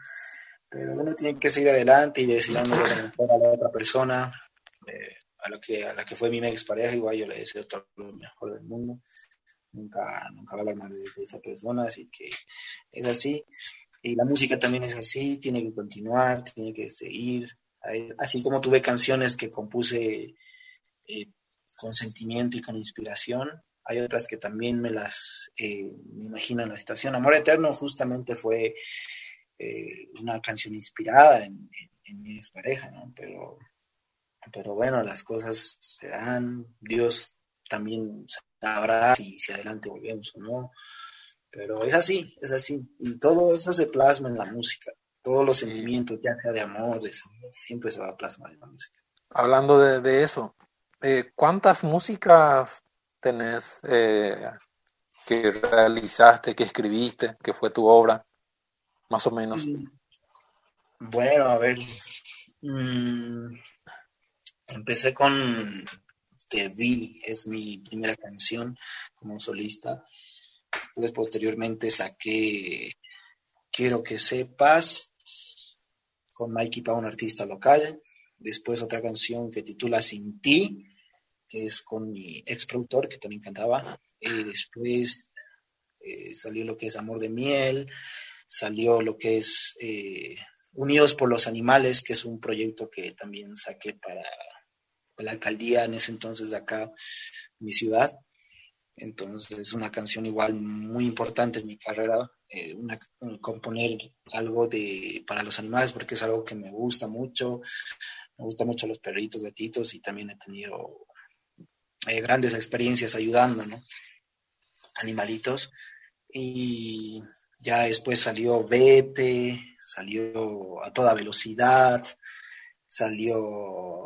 Speaker 5: Pero uno tiene que seguir adelante y deseando lo mejor a la otra persona, eh, a, lo que, a la que fue mi ex pareja, igual yo le deseo todo lo mejor del mundo nunca, nunca va a hablar mal de, esa persona, así que es así. Y la música también es así, tiene que continuar, tiene que seguir. Así como tuve canciones que compuse eh, con sentimiento y con inspiración, hay otras que también me las eh, me imagino en la situación. Amor Eterno justamente fue eh, una canción inspirada en, en, mi expareja, ¿no? Pero, pero bueno, las cosas se dan, Dios también sabrá si, si adelante volvemos o no. Pero es así, es así. Y todo eso se plasma en la música. Todos los sentimientos, ya sea de amor, de desamor, siempre se va a plasmar en la música.
Speaker 2: Hablando de, eso, eh, ¿cuántas músicas tenés eh, que realizaste, que escribiste, que fue tu obra, más o menos? Mm,
Speaker 5: bueno, a ver. Mm, empecé con te vi, es mi primera canción como solista. Después, posteriormente, saqué Quiero que sepas con Mikey Pa, un artista local. Después, otra canción que titula Sin ti, que es con mi ex productor, que también cantaba. Y después eh, salió lo que es Amor de Miel, salió lo que es eh, Unidos por los Animales, que es un proyecto que también saqué para la alcaldía en ese entonces de acá, mi ciudad. Entonces es una canción igual muy importante en mi carrera, eh, una, componer algo de, para los animales porque es algo que me gusta mucho, me gusta mucho los perritos, gatitos y también he tenido eh, grandes experiencias ayudando, ¿no? animalitos. Y ya después salió Vete, salió a toda velocidad, salió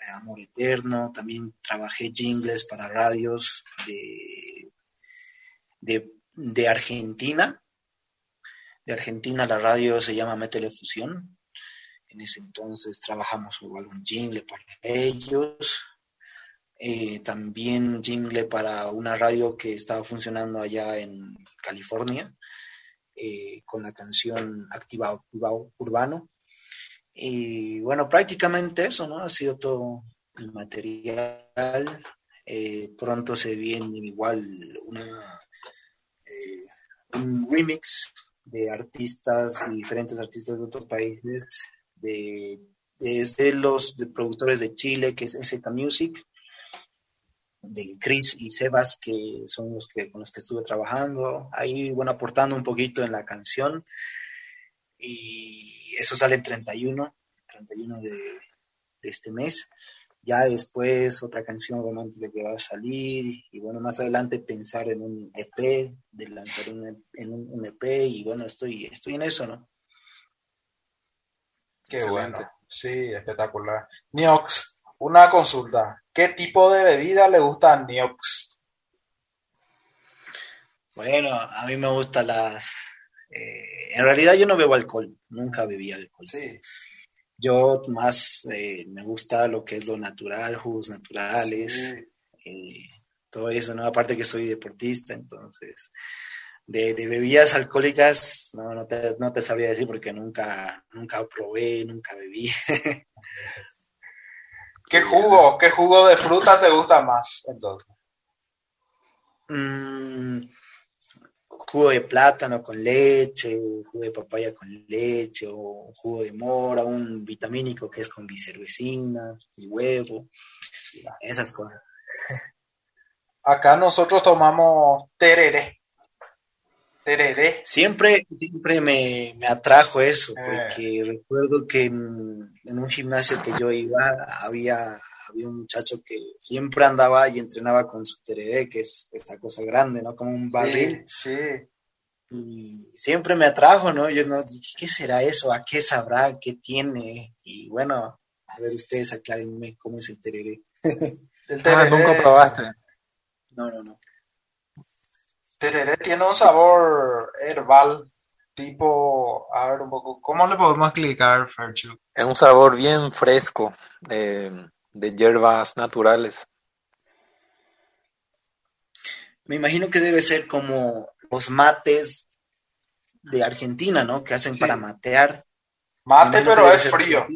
Speaker 5: eh, Amor Eterno, también trabajé jingles para radios de, de, Argentina. De Argentina la radio se llama Metelefusión. En ese entonces trabajamos un jingle para ellos. Eh, también jingle para una radio que estaba funcionando allá en California, eh, con la canción Activado, Urbano. Y bueno, prácticamente eso, ¿no? Ha sido todo el material. Eh, pronto se viene igual una, un remix de artistas, diferentes artistas de otros países, de, desde los productores de Chile, que es SK Music, de Chris y Sebas, que son los que con los que estuve trabajando, ahí, bueno, aportando un poquito en la canción. Y eso sale el 31, 31 de, de este mes. Ya después otra canción romántica que va a salir y bueno, más adelante pensar en un EP, de lanzar un, en un, EP y bueno, estoy, estoy en eso, ¿no?
Speaker 6: Qué bueno, sí, espectacular. Niox, una consulta. ¿Qué tipo de bebida le gusta a Niox?
Speaker 5: Bueno, a mí me gustan las... Eh, en realidad yo no bebo alcohol, nunca bebí alcohol.
Speaker 6: Sí.
Speaker 5: Yo más eh, me gusta lo que es lo natural, jugos naturales, eh, todo eso, ¿no? Aparte que soy deportista, entonces, de, bebidas alcohólicas, no, no te, no te sabría decir porque nunca, nunca probé, nunca bebí.
Speaker 6: ¿Qué jugo, qué jugo de fruta te gusta más entonces?
Speaker 5: Mm, jugo de plátano con leche, jugo de papaya con leche, o jugo de mora, un vitamínico que es con bicervecina y huevo, esas cosas.
Speaker 6: Acá nosotros tomamos tereré.
Speaker 5: Siempre, siempre me, atrajo eso, eh. porque recuerdo que en, un gimnasio que yo iba había, había un muchacho que siempre andaba y entrenaba con su tereré, que es esta cosa grande, ¿no? Como un barril.
Speaker 6: Sí,
Speaker 5: Y siempre me atrajo, ¿no? Yo no, ¿qué será eso? ¿A qué sabrá? ¿Qué tiene? Y bueno, a ver ustedes aclárenme cómo es el tereré.
Speaker 6: el tereré. Ah, nunca probaste.
Speaker 5: No, no, no.
Speaker 6: Tereré tiene un sabor herbal, tipo, a ver un poco, ¿cómo le podemos explicar, Ferchu?
Speaker 2: Es un sabor bien fresco, de hierbas naturales.
Speaker 5: Me imagino que debe ser como los mates de Argentina, ¿no? Que hacen para matear.
Speaker 6: Mate, pero es frío.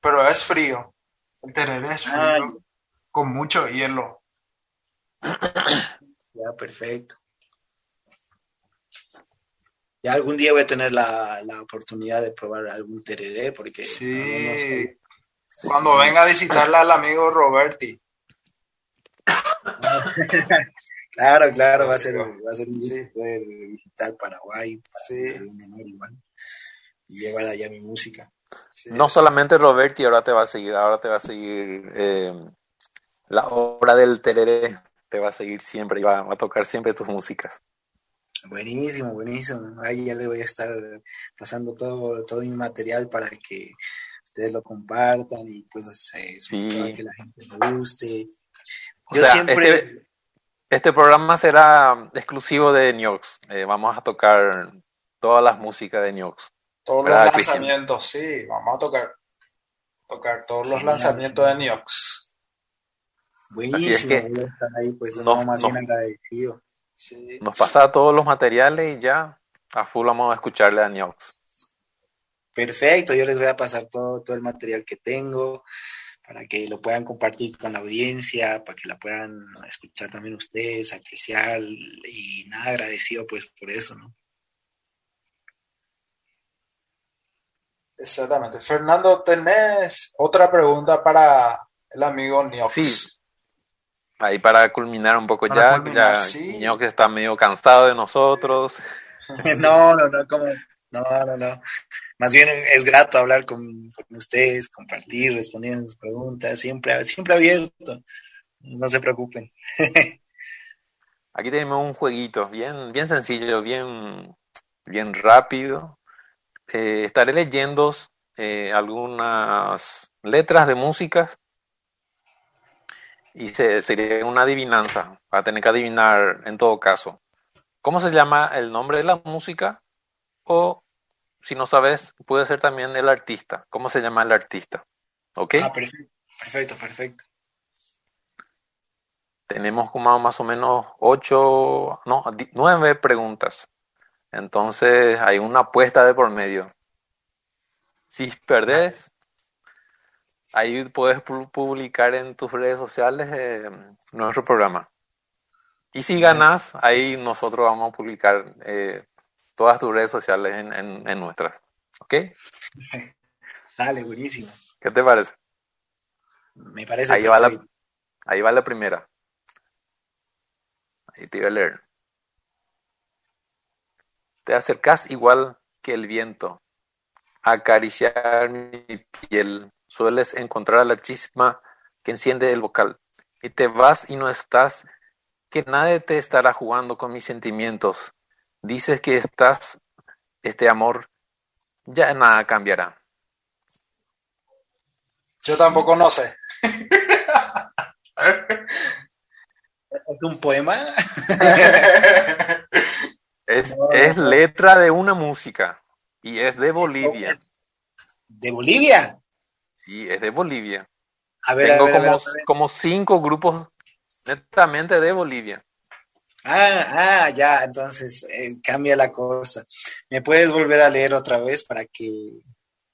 Speaker 6: Pero es frío. El tereré es frío. Con mucho hielo.
Speaker 5: Ya, perfecto. Ya algún día voy a tener la, oportunidad de probar algún tereré, porque...
Speaker 6: Sí, cuando venga a visitarla al amigo Roberti.
Speaker 5: claro, claro, va a ser, va a ser un poder visitar Paraguay,
Speaker 6: sí.
Speaker 5: igual, y llevar allá mi música.
Speaker 2: no solamente Roberti, ahora te va a seguir, ahora te va a seguir eh, la obra del tereré, te va a seguir siempre y va a tocar siempre tus músicas.
Speaker 5: Buenísimo, buenísimo. Ahí ya le voy a estar pasando todo, todo mi material para que ustedes lo compartan y pues eh, que la gente le guste.
Speaker 2: Yo siempre... Este, este, programa será exclusivo de Niox. Eh, vamos a tocar todas las músicas de Niox.
Speaker 6: Todos los lanzamientos, sí, vamos a tocar, tocar todos los lanzamientos de Niox.
Speaker 5: Buenísimo, ahí, pues no, más bien agradecido.
Speaker 2: Nos pasa todos los materiales y ya a full vamos a escucharle a Niox.
Speaker 5: Perfecto, yo les voy a pasar todo, todo el material que tengo para que lo puedan compartir con la audiencia, para que la puedan escuchar también ustedes, apreciar y nada, agradecido pues por eso, ¿no?
Speaker 6: Exactamente. Fernando, ¿tenés otra pregunta para el amigo Niox?
Speaker 2: Sí, Ahí para culminar un poco ya, ya niño que está medio cansado de nosotros.
Speaker 5: no, no, no, como, no, no, no. Más bien es grato hablar con, ustedes, compartir, responder sus preguntas, siempre, siempre abierto. No se preocupen.
Speaker 2: Aquí tenemos un jueguito bien, bien sencillo, bien, bien rápido. Eh, estaré leyendo eh, algunas letras de música y sería una adivinanza. Va a tener que adivinar en todo caso. ¿Cómo se llama el nombre de la música? O si no sabes, puede ser también el artista. ¿Cómo se llama el artista? ¿Ok?
Speaker 5: Ah, perfecto, perfecto.
Speaker 2: Tenemos como más o menos ocho, no, nueve preguntas. Entonces hay una apuesta de por medio. Si perdés, ahí puedes publicar en tus redes sociales eh, nuestro programa. Y si ganas, ahí nosotros vamos a publicar eh, todas tus redes sociales en, nuestras. ¿Ok?
Speaker 5: Dale, buenísimo.
Speaker 2: ¿Qué te parece?
Speaker 5: Me parece.
Speaker 2: Ahí va, la, ahí va la primera. Ahí te voy a leer. Te acercas igual que el viento, acariciar mi piel. Sueles encontrar la chisma que enciende el vocal. Y te vas y no estás, que nadie te estará jugando con mis sentimientos. Dices que estás, este amor, ya nada cambiará.
Speaker 6: Yo tampoco no sé.
Speaker 5: ¿Es un poema?
Speaker 2: es, es letra de una música y es de Bolivia.
Speaker 5: ¿De Bolivia?
Speaker 2: Sí, es de Bolivia. A ver, Tengo como, como cinco grupos netamente de Bolivia.
Speaker 5: Ah, ah, ya, entonces eh, cambia la cosa. ¿Me puedes volver a leer otra vez para que...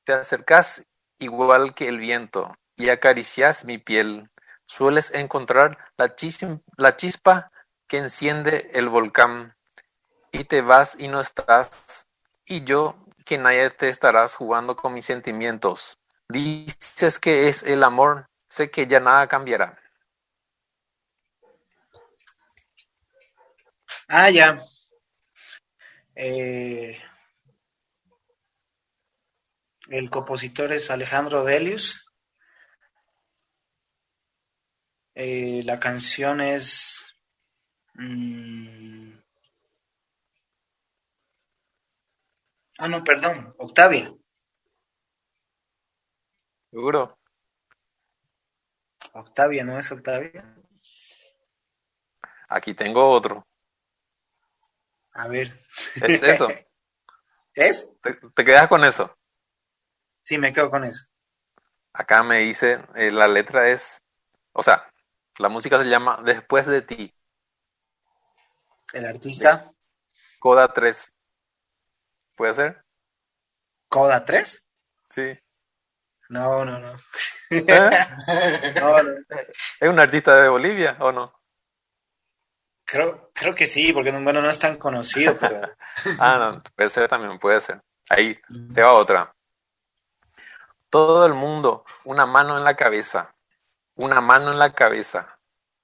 Speaker 2: Te acercas igual que el viento y acaricias mi piel. Sueles encontrar la, la chispa que enciende el volcán y te vas y no estás. Y yo, que nadie te estarás jugando con mis sentimientos. Dices que es el amor, sé que ya nada cambiará.
Speaker 5: Ah, ya. Eh, el compositor es Alejandro Delius. Eh, la canción es... Mm, ah, no, perdón, Octavia.
Speaker 2: ¿Seguro?
Speaker 5: Octavia, ¿no es Octavia?
Speaker 2: Aquí tengo otro.
Speaker 5: A ver.
Speaker 2: ¿Es eso?
Speaker 5: ¿Es?
Speaker 2: ¿Te, quedas con eso?
Speaker 5: Sí, me quedo con eso.
Speaker 2: Acá me dice, eh, la letra es, o sea, la música se llama Después de ti.
Speaker 5: ¿El artista?
Speaker 2: Coda 3. ¿Puede ser?
Speaker 5: ¿Coda 3?
Speaker 2: Sí.
Speaker 5: No, no, no.
Speaker 2: ¿Eh? no, no. ¿Es un artista de Bolivia o no?
Speaker 5: Creo, creo que sí, porque bueno, no es tan conocido, pero...
Speaker 2: ah, no, puede ser también, puede ser. Ahí, te va otra. Todo el mundo, una mano en la cabeza, una mano en la cabeza,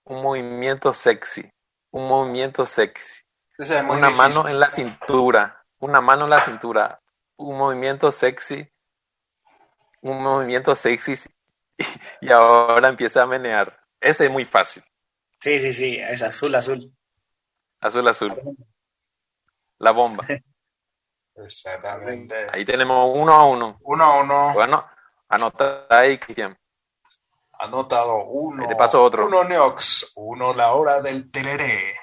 Speaker 2: un movimiento sexy, un movimiento sexy, una mano en la cintura, una mano en la cintura, un movimiento sexy, un movimiento sexy y ahora empieza a menear. Ese es muy fácil.
Speaker 5: Sí, sí, sí, es azul, azul.
Speaker 2: Azul, azul. La bomba.
Speaker 6: Exactamente.
Speaker 2: Ahí tenemos uno a uno.
Speaker 6: Uno a uno.
Speaker 2: Bueno, anota ahí, Cristian.
Speaker 6: Anotado uno.
Speaker 2: te paso otro.
Speaker 6: Uno Neox, uno la hora del tereré.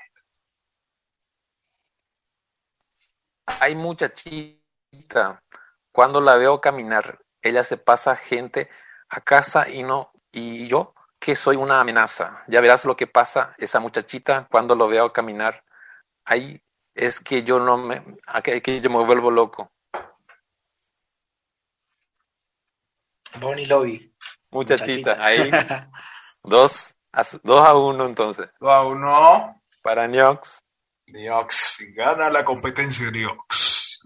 Speaker 2: Hay muchachita. Cuando la veo caminar, ella se pasa gente a casa y no, y yo que soy una amenaza. Ya verás lo que pasa esa muchachita cuando lo veo caminar. Ahí es que yo no me, que yo me vuelvo loco.
Speaker 5: Bonnie Lobby.
Speaker 2: Muchachita, ahí. dos, a, dos a uno entonces.
Speaker 6: Dos a uno.
Speaker 2: Para Niox.
Speaker 6: Niox gana la competencia Niox.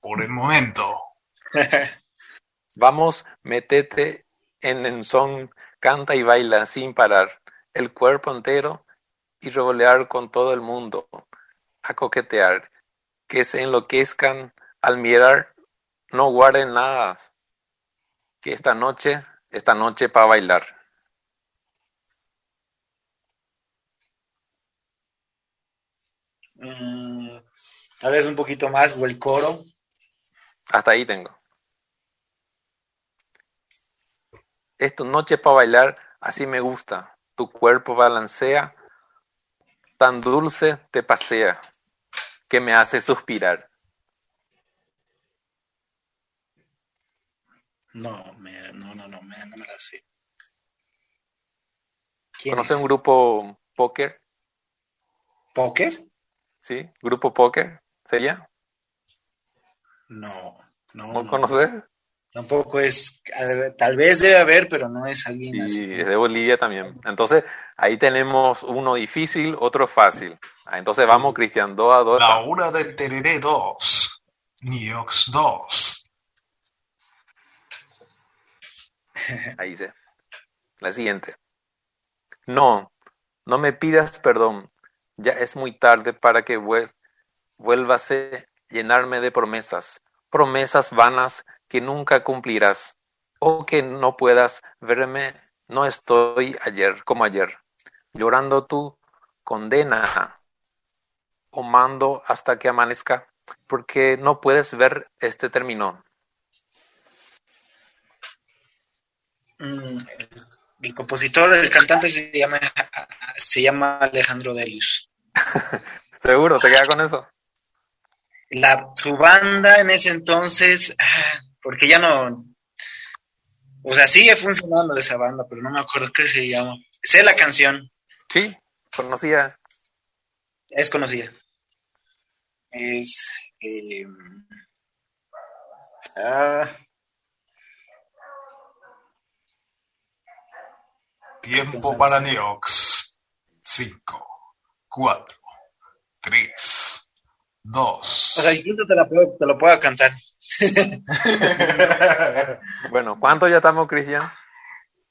Speaker 6: Por el momento.
Speaker 2: Vamos, metete en el son canta y baila sin parar, el cuerpo entero y revolear con todo el mundo, a coquetear, que se enloquezcan al mirar, no guarden nada, que esta noche, esta noche para bailar.
Speaker 5: Mm, tal vez un poquito más, o el coro.
Speaker 2: Hasta ahí tengo. Es tu noche para bailar, así me gusta. Tu cuerpo balancea, tan dulce te pasea, que me hace suspirar.
Speaker 5: No, me, no, no, no, me, no me la sé.
Speaker 2: ¿Conoces un grupo póker?
Speaker 5: ¿Póker?
Speaker 2: Sí, grupo póker, ¿sería?
Speaker 5: No, no.
Speaker 2: ¿No, conoces?
Speaker 5: Tampoco es, tal vez debe haber, pero no es alguien
Speaker 2: y
Speaker 5: así.
Speaker 2: es de Bolivia también. Entonces, ahí tenemos uno difícil, otro fácil. Ah, entonces vamos, Cristian, dos a dos.
Speaker 6: La una del Tereré 2, Niox 2.
Speaker 2: Ahí se. La siguiente. No, no me pidas perdón. Ya es muy tarde para que vuelvas a llenarme de promesas. Promesas vanas que nunca cumplirás. O que no puedas verme. No estoy ayer como ayer. Llorando tu condena. O mando hasta que amanezca. Porque no puedes ver este término.
Speaker 5: Mm, el compositor, el cantante se llama, se llama Alejandro Delius.
Speaker 2: Seguro, ¿te queda con eso?
Speaker 5: La, su banda en ese entonces, ah, porque ya no, o sea, sigue funcionando esa banda, pero no me acuerdo qué se llama. Sé la canción.
Speaker 2: Sí, conocía.
Speaker 5: Es conocida. Es... Eh, ah,
Speaker 6: Tiempo para Neox. 5, 4, 3, 2. O
Speaker 5: sea, incluso te, la puedo, te lo puedo cantar.
Speaker 2: bueno, ¿cuánto ya estamos, Cristian?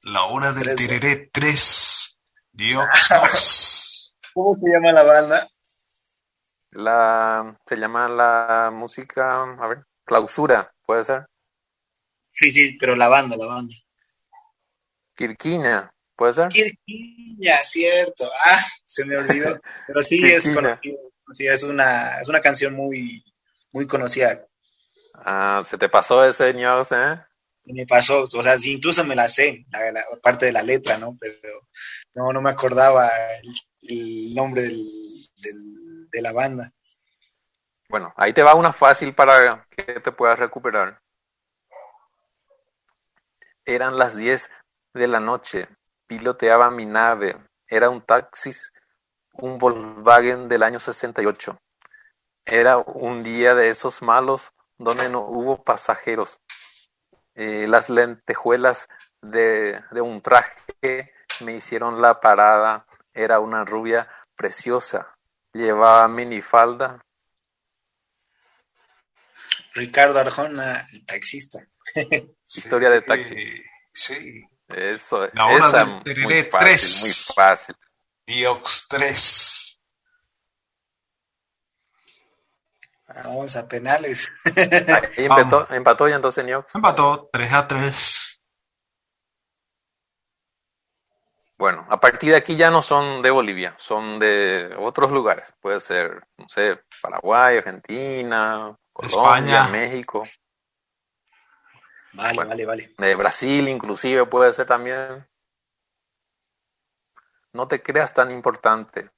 Speaker 6: La hora del tereré 3. Diox 2.
Speaker 5: ¿Cómo se llama la banda?
Speaker 2: La, se llama la música, a ver, clausura, ¿puede ser?
Speaker 5: Sí, sí, pero la banda, la banda.
Speaker 2: Quirquina. ¿Puede ser?
Speaker 5: Virginia, cierto. Ah, se me olvidó. Pero sí es conocido. Sí, es una, es una canción muy, muy conocida.
Speaker 2: Ah, se te pasó ese news, ¿eh?
Speaker 5: Me pasó, o sea, sí, incluso me la sé, la, parte de la letra, ¿no? Pero no, no me acordaba el, nombre del, de la banda.
Speaker 2: Bueno, ahí te va una fácil para que te puedas recuperar. Eran las 10 de la noche piloteaba mi nave. Era un taxis, un Volkswagen del año 68. Era un día de esos malos donde no hubo pasajeros. Eh, las lentejuelas de, de un traje me hicieron la parada. Era una rubia preciosa. Llevaba minifalda.
Speaker 5: Ricardo Arjona, el taxista.
Speaker 2: Historia de taxi.
Speaker 6: Sí.
Speaker 2: Eso,
Speaker 6: La hora
Speaker 2: esa
Speaker 6: del tereré
Speaker 2: muy fácil,
Speaker 6: 3.
Speaker 2: muy fácil.
Speaker 6: Diox 3.
Speaker 5: Vamos a penales.
Speaker 2: Ahí empató, empató ya entonces Niox.
Speaker 6: Empató 3 a 3.
Speaker 2: Bueno, a partir de aquí ya no son de Bolivia, son de otros lugares. Puede ser, no sé, Paraguay, Argentina, Colombia,
Speaker 6: España.
Speaker 2: México.
Speaker 5: Vale,
Speaker 2: Bueno.
Speaker 5: vale, vale.
Speaker 2: De Brasil inclusive puede ser también. No te creas tan importante.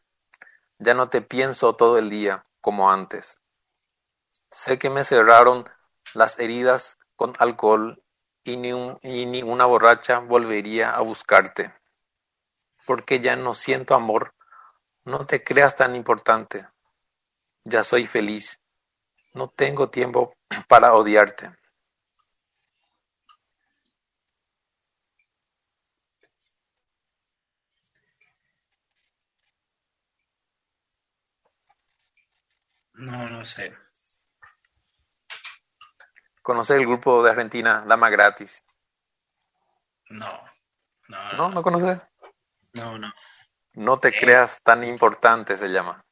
Speaker 2: Ya no te pienso todo el día como antes. Sé que me cerraron las heridas con alcohol y ni, un- y ni una borracha volvería a buscarte. Porque ya no siento amor. No te creas tan importante. Ya soy feliz. No tengo tiempo para odiarte.
Speaker 5: No, no sé.
Speaker 2: ¿Conoces el grupo de Argentina, Dama Gratis?
Speaker 5: No. No,
Speaker 2: ¿No? ¿No conoces?
Speaker 5: no, no.
Speaker 2: No te
Speaker 5: Sí.
Speaker 2: creas tan importante, se llama.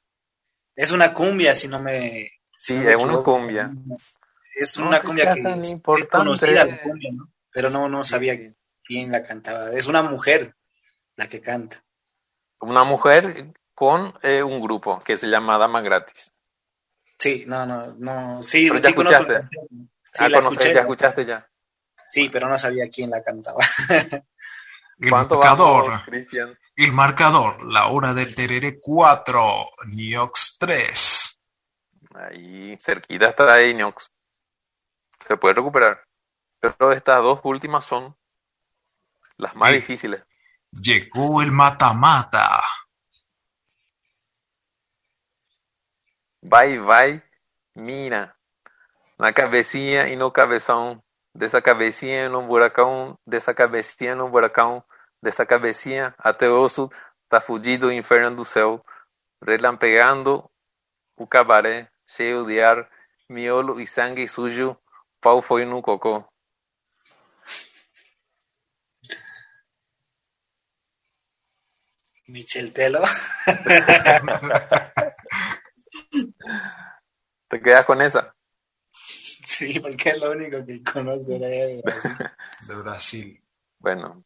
Speaker 5: Es una cumbia, si no me.
Speaker 2: Sí,
Speaker 5: si no me
Speaker 2: es una cumbia.
Speaker 5: Es
Speaker 2: No
Speaker 5: una
Speaker 2: te
Speaker 5: cumbia
Speaker 2: creas
Speaker 5: que
Speaker 2: tan
Speaker 5: es
Speaker 2: importante.
Speaker 5: conocida la cumbia, ¿no? Pero no, no sabía
Speaker 2: Sí.
Speaker 5: quién la cantaba. Es una mujer la que canta.
Speaker 2: Una mujer con eh, un grupo que se llama Dama Gratis.
Speaker 5: Sí, no, no, no, sí.
Speaker 2: Pero ya escuchaste. Sí, ah, la escuché, ya escuchaste ya.
Speaker 5: Sí, pero no sabía quién la cantaba.
Speaker 6: el marcador? El marcador, la hora del terere 4, Niox 3.
Speaker 2: Ahí, cerquita está ahí, Niox. Se puede recuperar. Pero estas dos últimas son las más difíciles.
Speaker 6: Llegó el mata-mata.
Speaker 2: Vai, vai, mira. Na cabecinha e no cabeção. Dessa cabecinha no buracão, dessa cabecinha no buracão, dessa cabecinha até o osso tá fudido o inferno do céu, relampegando o cabaré, cheio de ar, miolo e sangue sujo, pau foi no cocô.
Speaker 5: Michel Telo.
Speaker 2: ¿Te quedas con esa?
Speaker 5: Sí, porque es lo único que conozco de
Speaker 6: Brasil. De Brasil.
Speaker 2: Bueno,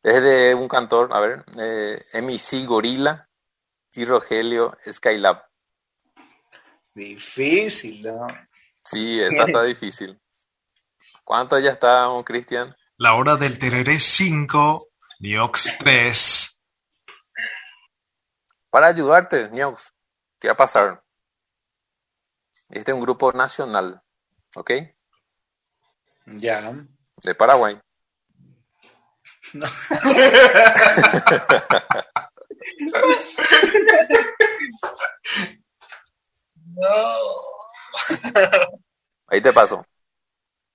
Speaker 2: es de un cantor, a ver, eh, MC Gorila y Rogelio Skylab.
Speaker 5: Difícil, ¿no?
Speaker 2: Sí, esta está difícil. ¿Cuánto ya está, Cristian?
Speaker 6: La hora del Tereré 5, Niox 3.
Speaker 2: Para ayudarte, Niox, ¿qué va a pasar? Este es un grupo nacional, ¿ok?
Speaker 5: Ya.
Speaker 2: De Paraguay.
Speaker 5: No.
Speaker 2: Ahí te paso.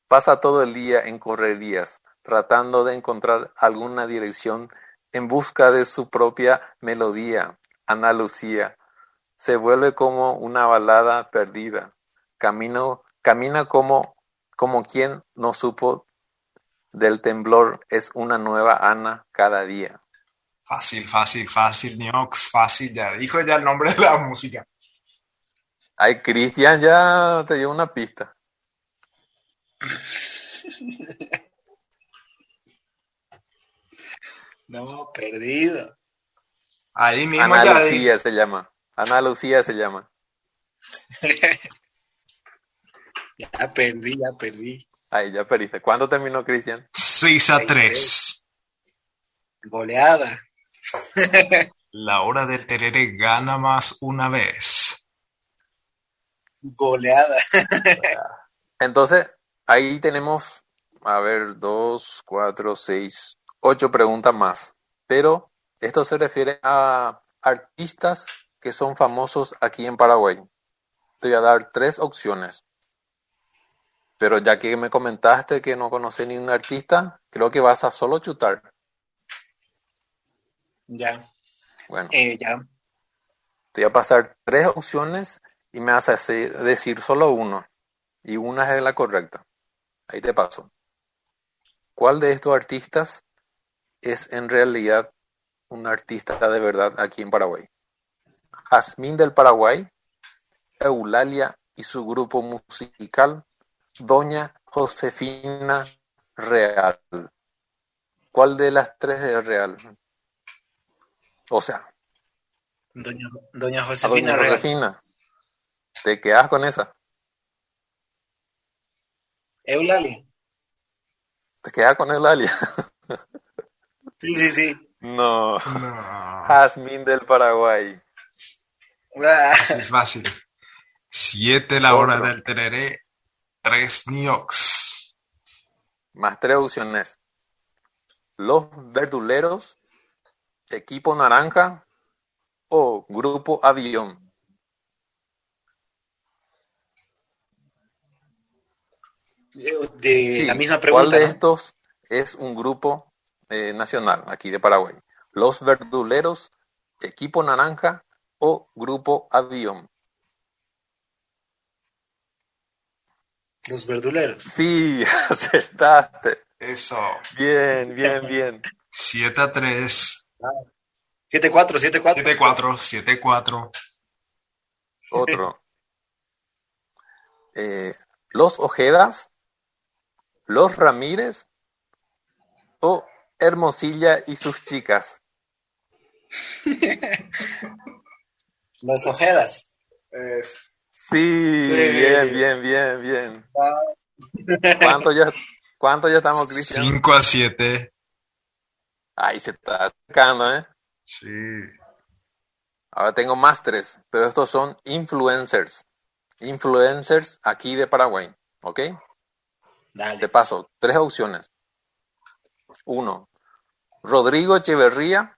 Speaker 2: Pasa todo el día en correrías, tratando de encontrar alguna dirección en busca de su propia melodía. Ana Lucía, se vuelve como una balada perdida. Camino, camina como, como quien no supo del temblor. Es una nueva Ana cada día.
Speaker 6: Fácil, fácil, fácil, Niox, fácil. Ya dijo ya el nombre de la música.
Speaker 2: Ay, Cristian ya te dio una pista.
Speaker 5: No, perdido.
Speaker 6: Ahí mismo
Speaker 2: Ana Lucía se llama. Ana Lucía se llama.
Speaker 5: ya perdí, ya perdí.
Speaker 2: Ahí ya perdiste. ¿Cuándo terminó, Cristian?
Speaker 6: 6 a 3.
Speaker 5: Goleada.
Speaker 6: La hora del terere gana más una vez.
Speaker 5: Goleada.
Speaker 2: Entonces, ahí tenemos, a ver, dos, cuatro, seis, ocho preguntas más. Pero esto se refiere a artistas que son famosos aquí en Paraguay. Te voy a dar tres opciones. Pero ya que me comentaste que no conoces ni un artista, creo que vas a solo chutar.
Speaker 5: Ya.
Speaker 2: Bueno.
Speaker 5: Eh, ya.
Speaker 2: Te voy a pasar tres opciones y me vas a decir solo uno. Y una es la correcta. Ahí te paso. ¿Cuál de estos artistas es en realidad un artista de verdad aquí en Paraguay? Jazmín del Paraguay, Eulalia y su grupo musical, Doña Josefina Real. ¿Cuál de las tres es real? O sea.
Speaker 5: Doña, Josefina.
Speaker 2: Doña Josefina. ¿Te quedas con esa?
Speaker 5: Eulalia.
Speaker 2: ¿Te quedas con Eulalia?
Speaker 5: sí, sí, sí.
Speaker 2: No. no. Jazmín del Paraguay.
Speaker 6: Fácil, fácil. Siete la hora del tereré, tres niox.
Speaker 2: Más tres opciones. Los verduleros, equipo naranja o grupo avión.
Speaker 5: De la misma pregunta.
Speaker 2: ¿Cuál de estos es un grupo eh, nacional aquí de Paraguay? Los verduleros, equipo naranja o grupo avión?
Speaker 5: Los verduleros.
Speaker 2: Sí, acertaste.
Speaker 6: Eso.
Speaker 2: Bien, bien, bien.
Speaker 6: 7 a 3.
Speaker 5: 7 4, 7 4.
Speaker 6: 7 4, 7 4.
Speaker 2: Otro. Eh, los Ojedas, los Ramírez o Hermosilla y sus chicas.
Speaker 5: Los Ojedas.
Speaker 2: Sí, bien, bien, bien, bien. ¿Cuánto ya, cuánto ya estamos, Cristian?
Speaker 7: 5 a 7.
Speaker 2: Ahí se está acercando, ¿eh?
Speaker 7: Sí.
Speaker 2: Ahora tengo más tres, pero estos son influencers. Influencers aquí de Paraguay, ¿ok?
Speaker 5: Dale.
Speaker 2: Te paso tres opciones. Uno, Rodrigo Echeverría,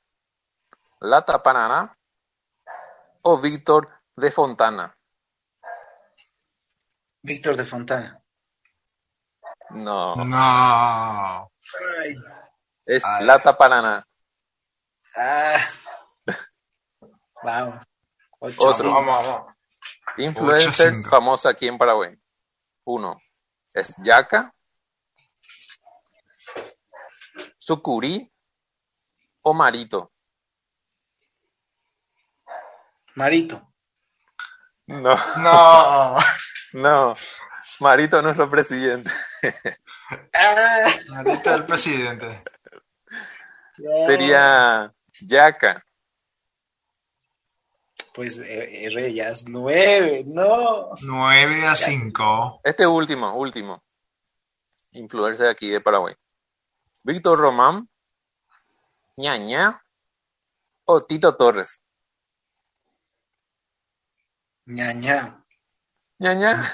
Speaker 2: Lata Paraná o Víctor de Fontana.
Speaker 5: Víctor de Fontana.
Speaker 2: No,
Speaker 7: No.
Speaker 2: es
Speaker 7: Ay.
Speaker 2: Lata Paraná.
Speaker 5: Ah. Vamos. Ocho.
Speaker 2: Otro.
Speaker 6: Vamos, vamos.
Speaker 2: Influencers
Speaker 7: 8-5.
Speaker 2: famosos aquí en Paraguay. Uno es Yaca, Sucuri o Marito.
Speaker 5: Marito.
Speaker 2: No,
Speaker 7: No.
Speaker 2: no. Marito es nuestro presidente.
Speaker 5: Ah.
Speaker 7: Ahorita el presidente.
Speaker 2: Sería Yaca.
Speaker 5: Pues eh, R ya es nueve, no.
Speaker 7: 9 a 5.
Speaker 2: Este último, último. Influencer aquí de Paraguay. Víctor Román, Ñaña o Tito Torres.
Speaker 5: Ñaña.
Speaker 2: Ñaña.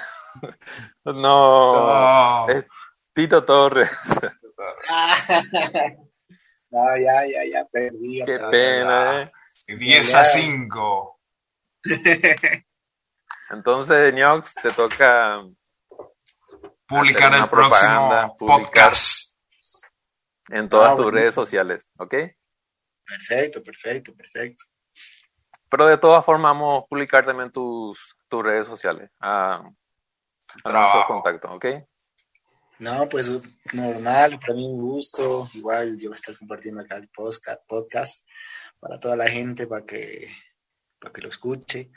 Speaker 2: No,
Speaker 7: No.
Speaker 2: es Tito Torres.
Speaker 5: No, ya, ya, ya perdí.
Speaker 2: Qué pena, ¿eh?
Speaker 7: 10 a 5.
Speaker 2: Entonces, Niox, te toca
Speaker 7: Publicar el próximo podcast.
Speaker 2: en todas
Speaker 5: Ah,
Speaker 2: tus
Speaker 5: bueno.
Speaker 2: redes sociales, ¿ok?
Speaker 5: Perfecto, perfecto, perfecto.
Speaker 2: Pero de todas formas vamos a publicar también tus, tus redes sociales a, a nuestros
Speaker 7: Trabajo.
Speaker 2: contactos, ¿ok?
Speaker 5: No, pues normal, para mí un gusto. Igual yo voy a estar compartiendo acá el podcast, podcast para toda la gente, para que, para que lo escuche.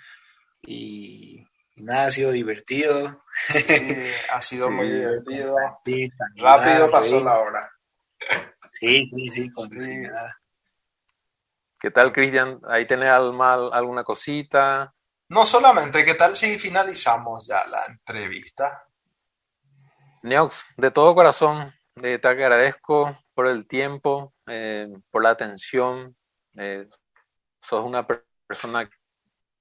Speaker 5: Y, y nada, ha sido divertido.
Speaker 6: Sí, ha sido muy
Speaker 2: Sí.
Speaker 6: divertido.
Speaker 5: Sí,
Speaker 6: Rápido pasó la hora.
Speaker 5: Sí, sí, sí, como
Speaker 6: Sí.
Speaker 2: ¿Qué tal, Cristian? ¿Ahí tenés al- mal alguna cosita?
Speaker 6: No solamente, ¿qué tal si finalizamos ya la entrevista?
Speaker 2: Neox, de todo corazón, eh, te agradezco por el tiempo, eh, por la atención. eh, sos una per- persona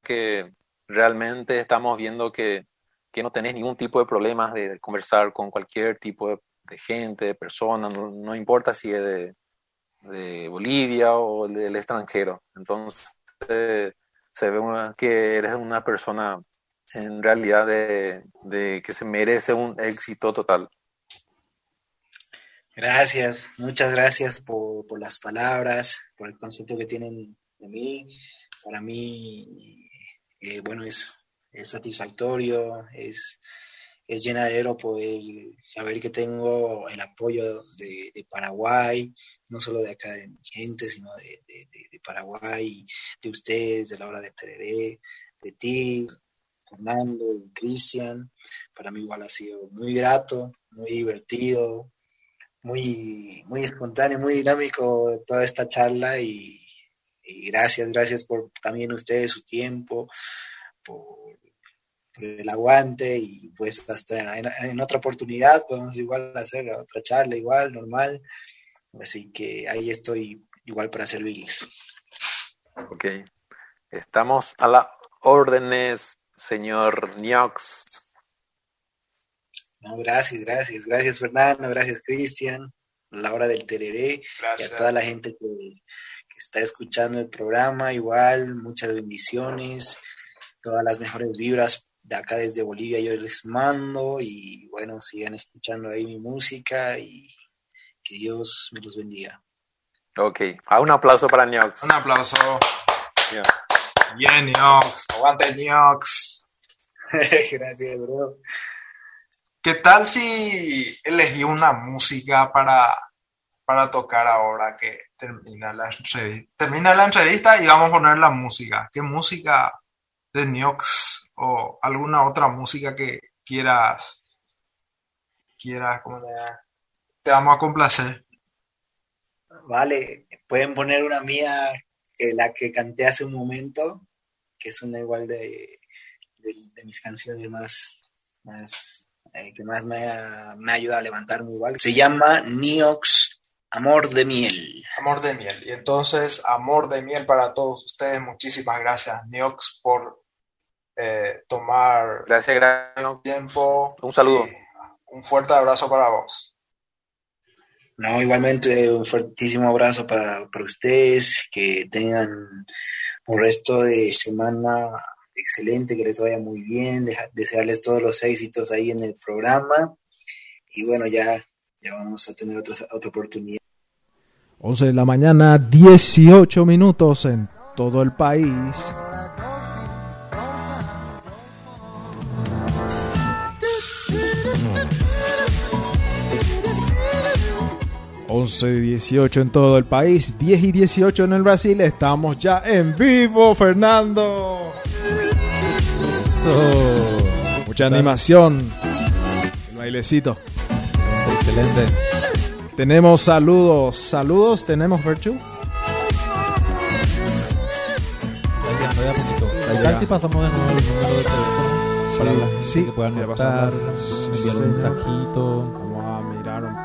Speaker 2: que realmente estamos viendo que, que no tenés ningún tipo de problemas de conversar con cualquier tipo de, de gente, de persona, no, no importa si es de, de Bolivia o del extranjero. Entonces, se ve que eres una persona en realidad de, que se merece un éxito total.
Speaker 5: Gracias, muchas gracias por, por las palabras, por el concepto que tienen de mí. Para mí, eh, bueno, es, es satisfactorio, es, es llenadero poder saber que tengo el apoyo de, de Paraguay, no solo de acá de mi gente, sino de, de- de- Paraguay, de ustedes, de la hora de Tereré, de ti, Fernando, de Cristian. Para mí igual ha sido muy grato, muy divertido, muy, muy espontáneo, muy dinámico toda esta charla y, y gracias, gracias por también ustedes su tiempo, por, por el aguante y pues hasta en, en otra oportunidad podemos igual hacer otra charla igual, normal. Así que ahí estoy igual para servirles.
Speaker 2: Ok. Estamos a las órdenes, señor Niox.
Speaker 5: No, gracias, gracias, gracias Fernando, gracias Cristian, a la hora del tereré. y
Speaker 6: Gracias.
Speaker 5: a toda la gente que, que está escuchando el programa, igual, muchas bendiciones, todas las mejores vibras de acá desde Bolivia yo les mando y bueno, sigan escuchando ahí mi música y que Dios me los bendiga.
Speaker 2: Ok. Ah, un aplauso para Niox.
Speaker 7: Un aplauso. Bien, Niox.
Speaker 6: Aguante, Niox.
Speaker 5: Gracias, bro.
Speaker 6: ¿Qué tal si elegí una música para, para tocar ahora que termina la entrevista? Termina la entrevista y vamos a poner la música. ¿Qué música de Niox o alguna otra música que quieras, quieras, como te vamos a complacer?
Speaker 5: Vale, pueden poner una mía que la que canté hace un momento, que es una igual de, de, mis canciones más, más eh, que más me, me ayuda a levantarme igual. Se llama Niox Amor de Miel.
Speaker 8: Amor de Miel. Y entonces, Amor de Miel para todos ustedes. Muchísimas gracias, Niox, por eh, tomar
Speaker 1: gracias, gracias.
Speaker 8: tiempo.
Speaker 1: Un saludo.
Speaker 8: Un fuerte abrazo para vos.
Speaker 5: No, igualmente un fuertísimo abrazo para, para ustedes, que tengan un resto de semana excelente, que les vaya muy bien, desearles todos los éxitos ahí en el programa y bueno, ya, ya vamos a tener otra, otra oportunidad.
Speaker 6: 11 de la mañana, 18 minutos en todo el país. 11 y 18 en todo el país, 10 y 18 en el Brasil. Estamos ya en vivo, Fernando. Mucha animación. El bailecito.
Speaker 2: Excelente.
Speaker 6: Tenemos saludos. Saludos, tenemos Virtue.
Speaker 2: Casi pasamos de nuevo el número de teléfono para la gente
Speaker 6: sí,
Speaker 2: que puedan notar, enviar un mensajito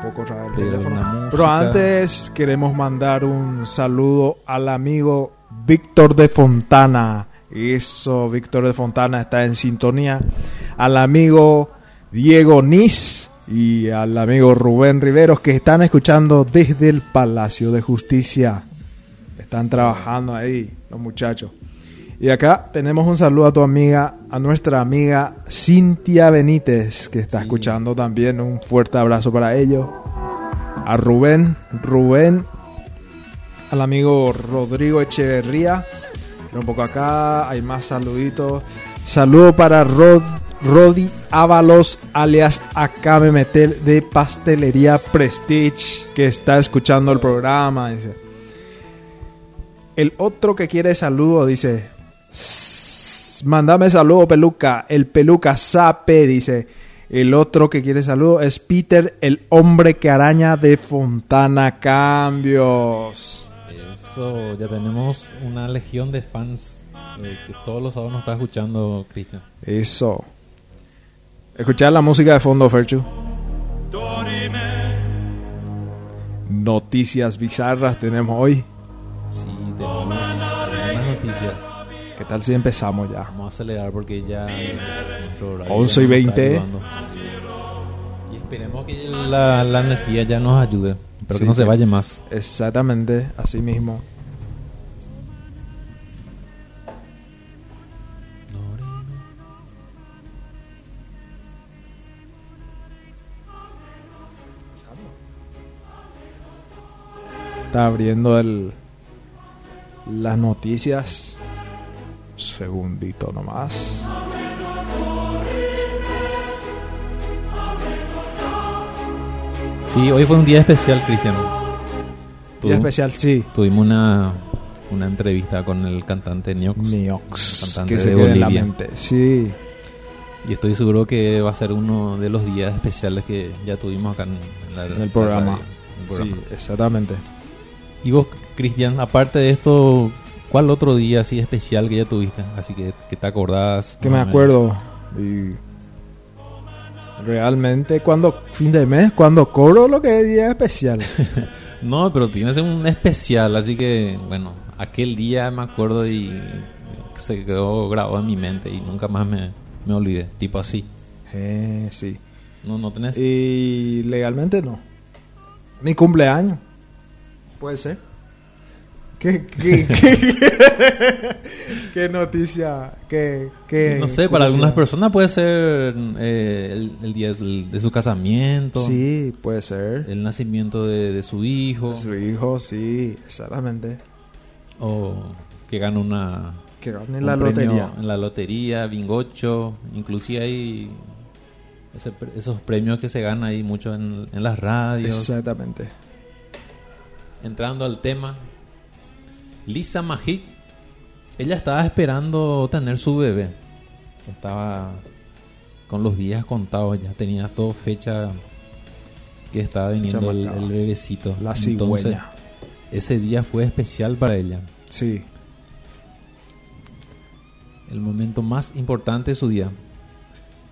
Speaker 6: poco el teléfono. Pero antes queremos mandar un saludo al amigo Víctor de Fontana. Eso, Víctor de Fontana está en sintonía. Al amigo Diego Nis y al amigo Rubén Riveros que están escuchando desde el Palacio de Justicia. Están trabajando ahí los muchachos. Y acá tenemos un saludo a tu amiga, a nuestra amiga Cintia Benítez, que está escuchando también. Un fuerte abrazo para ellos. A Rubén, Rubén, al amigo Rodrigo Echeverría. Un poco acá, hay más saluditos. Saludo para Rod, Rodi Ábalos, alias Acame Metel de Pastelería Prestige, que está escuchando el programa. Dice. El otro que quiere saludo dice, Mándame saludo, peluca. El peluca sape, dice. El otro que quiere saludo es Peter, el hombre que araña de Fontana Cambios.
Speaker 2: Eso, ya tenemos una legión de fans eh, que todos los sábados nos está escuchando, Cristian.
Speaker 6: Eso. Escuchar la música de fondo, Ferchu. Noticias bizarras tenemos hoy.
Speaker 2: Sí, tenemos buenas noticias.
Speaker 6: ¿Qué tal si empezamos ya?
Speaker 2: Vamos a acelerar porque ya...
Speaker 6: 11 y 20.
Speaker 2: Y esperemos que la, la, energía ya nos ayude, pero que no se vaya más.
Speaker 6: Exactamente, así mismo. Está abriendo el las noticias segundito nomás.
Speaker 2: Sí, hoy fue un día especial, Cristian.
Speaker 6: Día especial, sí.
Speaker 2: Tuvimos una, una entrevista con el cantante Niox.
Speaker 6: Niox, cantante que se de Bolivia. En Sí.
Speaker 2: Y estoy seguro que va a ser uno de los días especiales que ya tuvimos acá en,
Speaker 6: el, programa. Sí, exactamente.
Speaker 2: Y vos, Cristian, aparte de esto, ¿Cuál otro día así especial que ya tuviste? Así que, que te acordás.
Speaker 6: Que me acuerdo. Y realmente cuando fin de mes, cuando cobro lo que es día especial.
Speaker 2: no, pero tienes un especial, así que bueno, aquel día me acuerdo y se quedó grabado en mi mente y nunca más me, me olvidé, tipo así.
Speaker 6: Eh, sí.
Speaker 2: No, no tenés.
Speaker 6: Y legalmente no. Mi cumpleaños. Puede ser. ¿Qué, qué, qué, noticia? ¿Qué, qué
Speaker 2: no sé, para algunas personas puede ser eh, el, día de su casamiento.
Speaker 6: Sí, puede ser.
Speaker 2: El nacimiento de, su hijo.
Speaker 6: su hijo, sí, exactamente.
Speaker 2: O que gane una...
Speaker 6: Que gane la lotería.
Speaker 2: En la lotería, bingocho. Inclusive hay esos premios que se ganan ahí mucho en, en las radios.
Speaker 6: Exactamente.
Speaker 2: Entrando al tema, Lisa Majik, ella estaba esperando tener su bebé. Estaba con los días contados, ya tenía todo fecha que estaba viniendo el, bebecito.
Speaker 6: La Entonces,
Speaker 2: ese día fue especial para ella.
Speaker 6: Sí.
Speaker 2: el momento más importante de su día.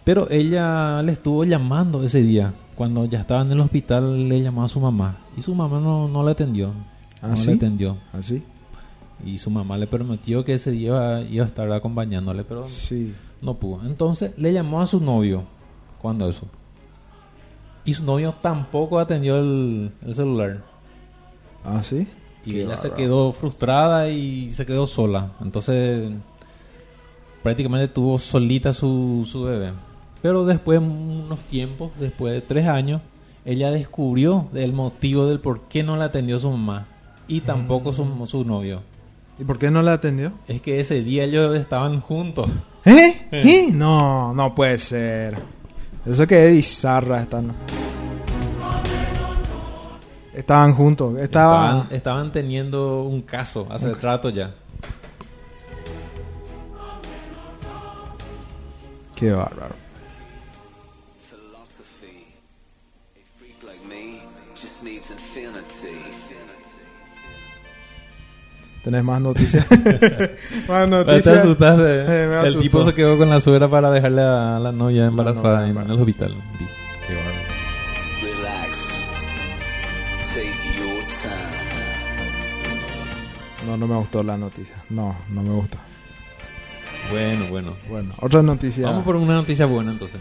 Speaker 2: Pero ella le estuvo llamando ese día. Cuando ya estaba en el hospital, le llamó a su mamá. Y su mamá no, no le atendió.
Speaker 6: ¿Ah,
Speaker 2: no
Speaker 6: sí?
Speaker 2: le atendió.
Speaker 6: ¿Así?
Speaker 2: Y su mamá le prometió que ese día iba, iba a estar acompañándole, pero
Speaker 6: Sí.
Speaker 2: no pudo. Entonces le llamó a su novio. cuando eso? Y su novio tampoco atendió el, el celular.
Speaker 6: ¿Ah, sí?
Speaker 2: Y
Speaker 6: Qué
Speaker 2: ella se quedó frustrada y se quedó sola. Entonces, prácticamente tuvo solita su, su bebé. Pero después, unos tiempos, después de tres años, ella descubrió el motivo del por qué no la atendió su mamá. Y tampoco su, su novio.
Speaker 6: ¿Y por qué no la atendió?
Speaker 2: Es que ese día ellos estaban juntos.
Speaker 6: ¿Eh? ¿Eh? No, no puede ser. Eso que es bizarra esta. ¿no? Estaban juntos. Estaba...
Speaker 2: Estaban, estaban teniendo un caso hace rato ya.
Speaker 6: Qué bárbaro. ¿Tenés más noticias? más
Speaker 2: Te
Speaker 6: noticias.
Speaker 2: asustaste.
Speaker 6: Eh, me
Speaker 2: el tipo se quedó con la suegra para dejarle a la novia embarazada
Speaker 6: novia
Speaker 2: en el hospital. Qué bárbaro.
Speaker 9: Relax. Take your time.
Speaker 6: No, no me gustó la noticia. No, no me gusta.
Speaker 2: Bueno, bueno.
Speaker 6: Bueno, otra noticia.
Speaker 2: Vamos por una noticia buena entonces.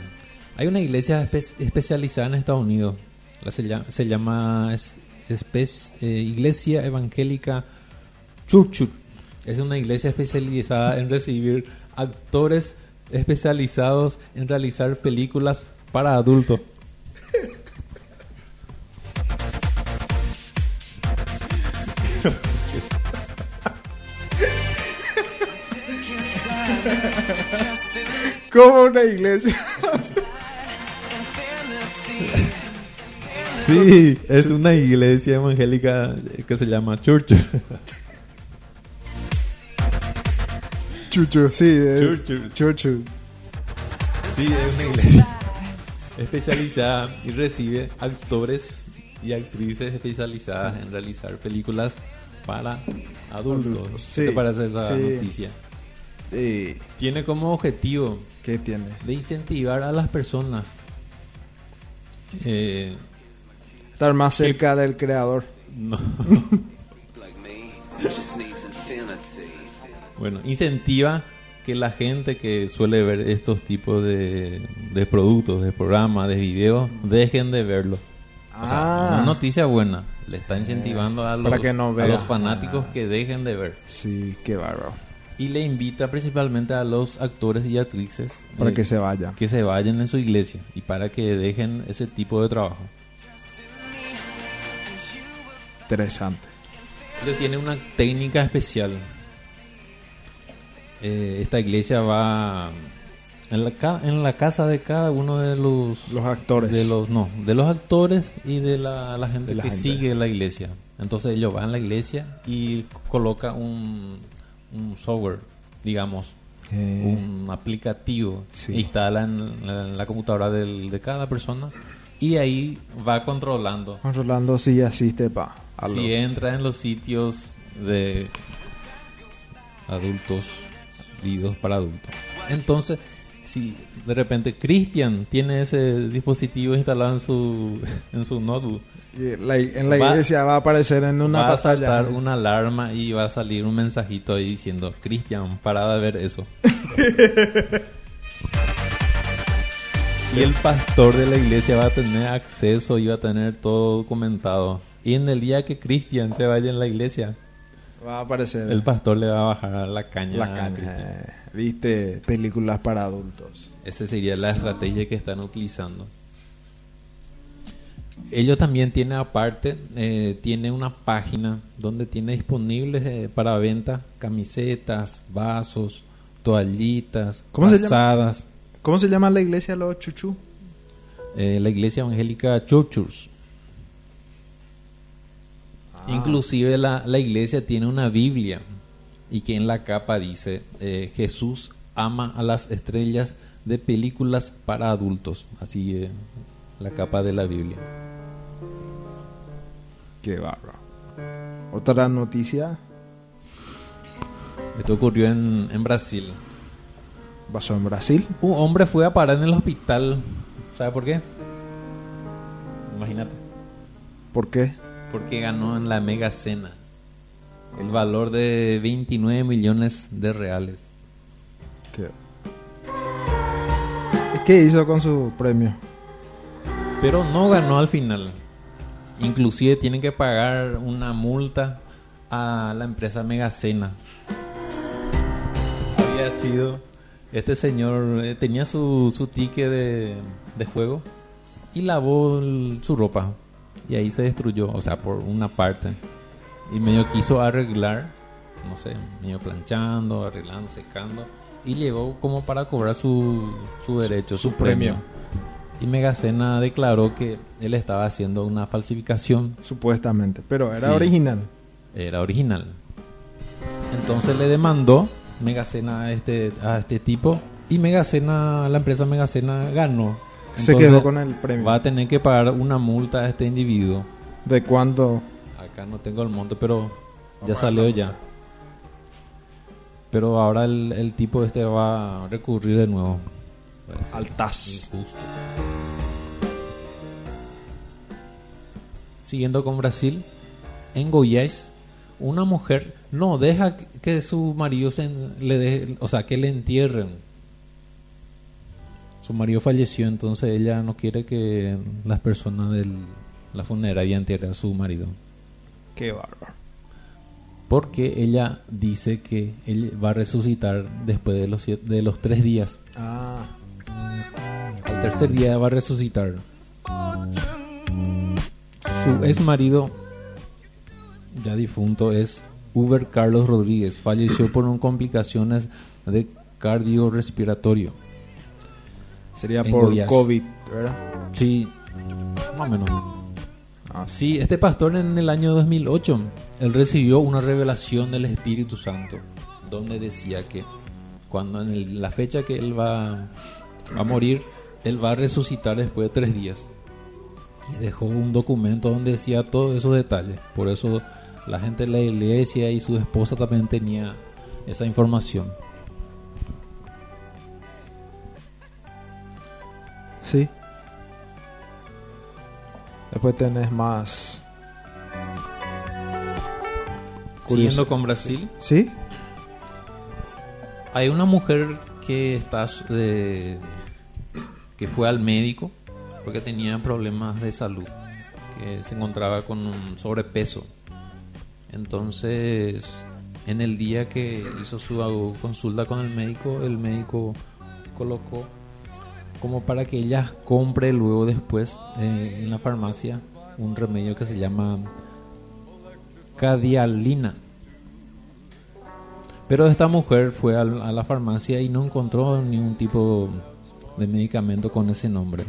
Speaker 2: Hay una iglesia espe- especializada en Estados Unidos. La se, llama, se llama es- espe- eh, Iglesia Evangélica Church. Es una iglesia especializada en recibir actores especializados en realizar películas para adultos.
Speaker 6: ¿Cómo una iglesia?
Speaker 2: Sí, es una iglesia evangélica que se llama Church.
Speaker 6: Chuchu, sí. eh,
Speaker 2: Chuchu.
Speaker 6: Chuchu.
Speaker 2: Sí, es una iglesia especializada y recibe actores y actrices especializadas en realizar películas para adultos. ¿Qué te parece esa
Speaker 6: sí.
Speaker 2: noticia?
Speaker 6: Sí.
Speaker 2: Tiene como objetivo
Speaker 6: ¿Qué tiene?
Speaker 2: de incentivar a las personas eh,
Speaker 6: Estar más cerca del creador.
Speaker 2: no, bueno, incentiva que la gente que suele ver estos tipos de, de productos, de programas, de videos, dejen de verlo. O sea,
Speaker 6: Ah.
Speaker 2: una noticia buena. Le está incentivando a, los,
Speaker 6: que no
Speaker 2: a los fanáticos
Speaker 6: Ah.
Speaker 2: que dejen de ver.
Speaker 6: Sí, qué bárbaro.
Speaker 2: Y le invita principalmente a los actores y actrices
Speaker 6: Para
Speaker 2: eh,
Speaker 6: que se vaya.
Speaker 2: que se vayan en su iglesia y para que dejen ese tipo de trabajo.
Speaker 6: Interesante.
Speaker 2: Tiene una técnica especial. Eh, esta iglesia va en la, ca- en la casa de cada uno de los
Speaker 6: Los actores.
Speaker 2: de los no de los actores y de la, la gente
Speaker 6: De la
Speaker 2: que
Speaker 6: gente.
Speaker 2: sigue la iglesia entonces ellos van a la iglesia y coloca un, un software digamos
Speaker 6: Eh,
Speaker 2: un aplicativo
Speaker 6: Sí.
Speaker 2: instalan en la, en la computadora del- de cada persona y ahí va controlando
Speaker 6: Juan Rolando sí asiste pa. a
Speaker 2: si entra en los sitios de adultos para adultos. Entonces si de repente Cristian tiene ese dispositivo instalado en su en su notebook
Speaker 6: la- en la
Speaker 2: Va-
Speaker 6: iglesia va a aparecer en una
Speaker 2: va a
Speaker 6: pantalla.
Speaker 2: saltar una alarma y va a salir un mensajito ahí diciendo Cristian para de ver eso y el pastor de la iglesia va a tener acceso y va a tener todo documentado. Y en el día que Cristian se vaya en la iglesia
Speaker 6: Va a aparecer
Speaker 2: el pastor le va a bajar la caña
Speaker 6: la caña. Viste películas para adultos.
Speaker 2: Esa sería la estrategia que están utilizando. Ellos también tienen aparte, eh, tiene una página donde tiene disponibles eh, para venta camisetas, vasos, toallitas,
Speaker 6: ¿Cómo se llama? ¿Cómo se llama la iglesia los chuchu?
Speaker 2: Eh, la iglesia evangélica Churchus.
Speaker 6: Ah.
Speaker 2: Inclusive la, la iglesia tiene una Biblia y que en la capa dice eh, Jesús ama a las estrellas de películas para adultos. Así eh, la capa de la Biblia.
Speaker 6: Qué bárbaro. Otra noticia.
Speaker 2: Esto ocurrió en, en Brasil.
Speaker 6: pasó en Brasil.
Speaker 2: Un hombre fue a parar en el hospital. ¿Sabe por qué? Imagínate.
Speaker 6: ¿Por qué?
Speaker 2: Porque ganó en la mega cena. El valor de 29 millones de reales.
Speaker 6: ¿Qué? ¿Qué hizo con su premio?
Speaker 2: Pero no ganó al final. Inclusive tienen que pagar una multa a la empresa Megacena. Había sido... Este señor eh, tenía su, su ticket de, de juego y lavó el- su ropa. Y ahí se destruyó, o sea, por una parte. Y medio quiso arreglar, no sé, medio planchando, arreglando, secando. Y llegó como para cobrar su, su derecho, su,
Speaker 6: Su premio.
Speaker 2: premio. Y Megacena declaró que él estaba haciendo una falsificación.
Speaker 6: Supuestamente. Pero era
Speaker 2: Sí.
Speaker 6: original.
Speaker 2: Era original. Entonces le demandó Megacena a este, a este tipo. Y Megacena, la empresa Megacena ganó.
Speaker 6: Se quedó con el premio.
Speaker 2: Va a tener que pagar una multa a este individuo.
Speaker 6: ¿De cuánto?
Speaker 2: Acá no tengo el monto, pero ya salió ya. Pero ahora el, el tipo este va a recurrir de nuevo. Parece
Speaker 6: Al TAS.
Speaker 2: Injusto. Siguiendo con Brasil, en Goiás, una mujer no deja que su marido se le deje, o sea, que le entierren. Su marido falleció, entonces ella no quiere que las personas de la funeraria entierren a su marido.
Speaker 6: Qué bárbaro.
Speaker 2: Porque ella dice que él va a resucitar después de los, siete- de los tres días.
Speaker 6: Ah,
Speaker 2: Al tercer día va a resucitar. Su ex marido, ya difunto, es Uber Carlos Rodríguez. Falleció por un complicaciones de cardiorrespiratorio.
Speaker 6: Sería
Speaker 2: En
Speaker 6: por
Speaker 2: Goiás.
Speaker 6: COVID, ¿verdad?
Speaker 2: Sí, más o menos.
Speaker 6: Ah, sí.
Speaker 2: Este pastor en el año 2008, él recibió una revelación del Espíritu Santo, donde decía que cuando en el- la fecha que él va a morir, él va a resucitar después de tres días. Y dejó un documento donde decía todos esos detalles. Por eso la gente de la iglesia y su esposa también tenía esa información.
Speaker 6: Sí. Después tenés más.
Speaker 2: Siguiendo con Brasil,
Speaker 6: ¿Sí?
Speaker 2: Hay una mujer que está eh, que fue al médico porque tenía problemas de salud, que se encontraba con un sobrepeso. Entonces, en el día que hizo su consulta con el médico, el médico colocó como para que ella compre luego después eh, en la farmacia un remedio que se llama cadialina. Pero esta mujer fue a, la farmacia y no encontró ningún tipo de medicamento con ese nombre.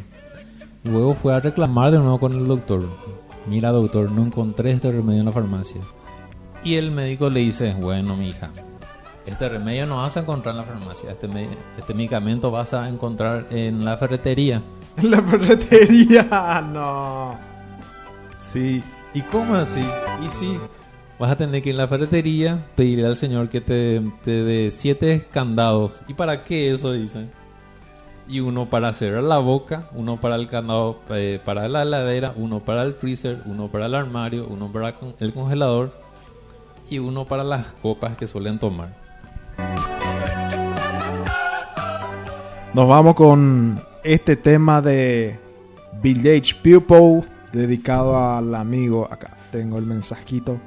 Speaker 2: Luego fue a reclamar de nuevo con el doctor. Mira doctor, no encontré este remedio en la farmacia. Y el médico le dice, bueno mi hija, este remedio no vas a encontrar en la farmacia, este, me- este medicamento vas a encontrar en la ferretería.
Speaker 6: En la ferretería, no.
Speaker 2: Sí, ¿y cómo así? Y sí, vas a tener que ir a la ferretería, pedirle al señor que te, te dé siete candados. ¿Y para qué eso dicen? Y uno para cerrar la boca, uno para el candado, eh, para la heladera, uno para el freezer, uno para el armario, uno para el congelador y uno para las copas que suelen tomar.
Speaker 6: Nos vamos con este tema de Village People dedicado al amigo. Acá tengo el mensajito.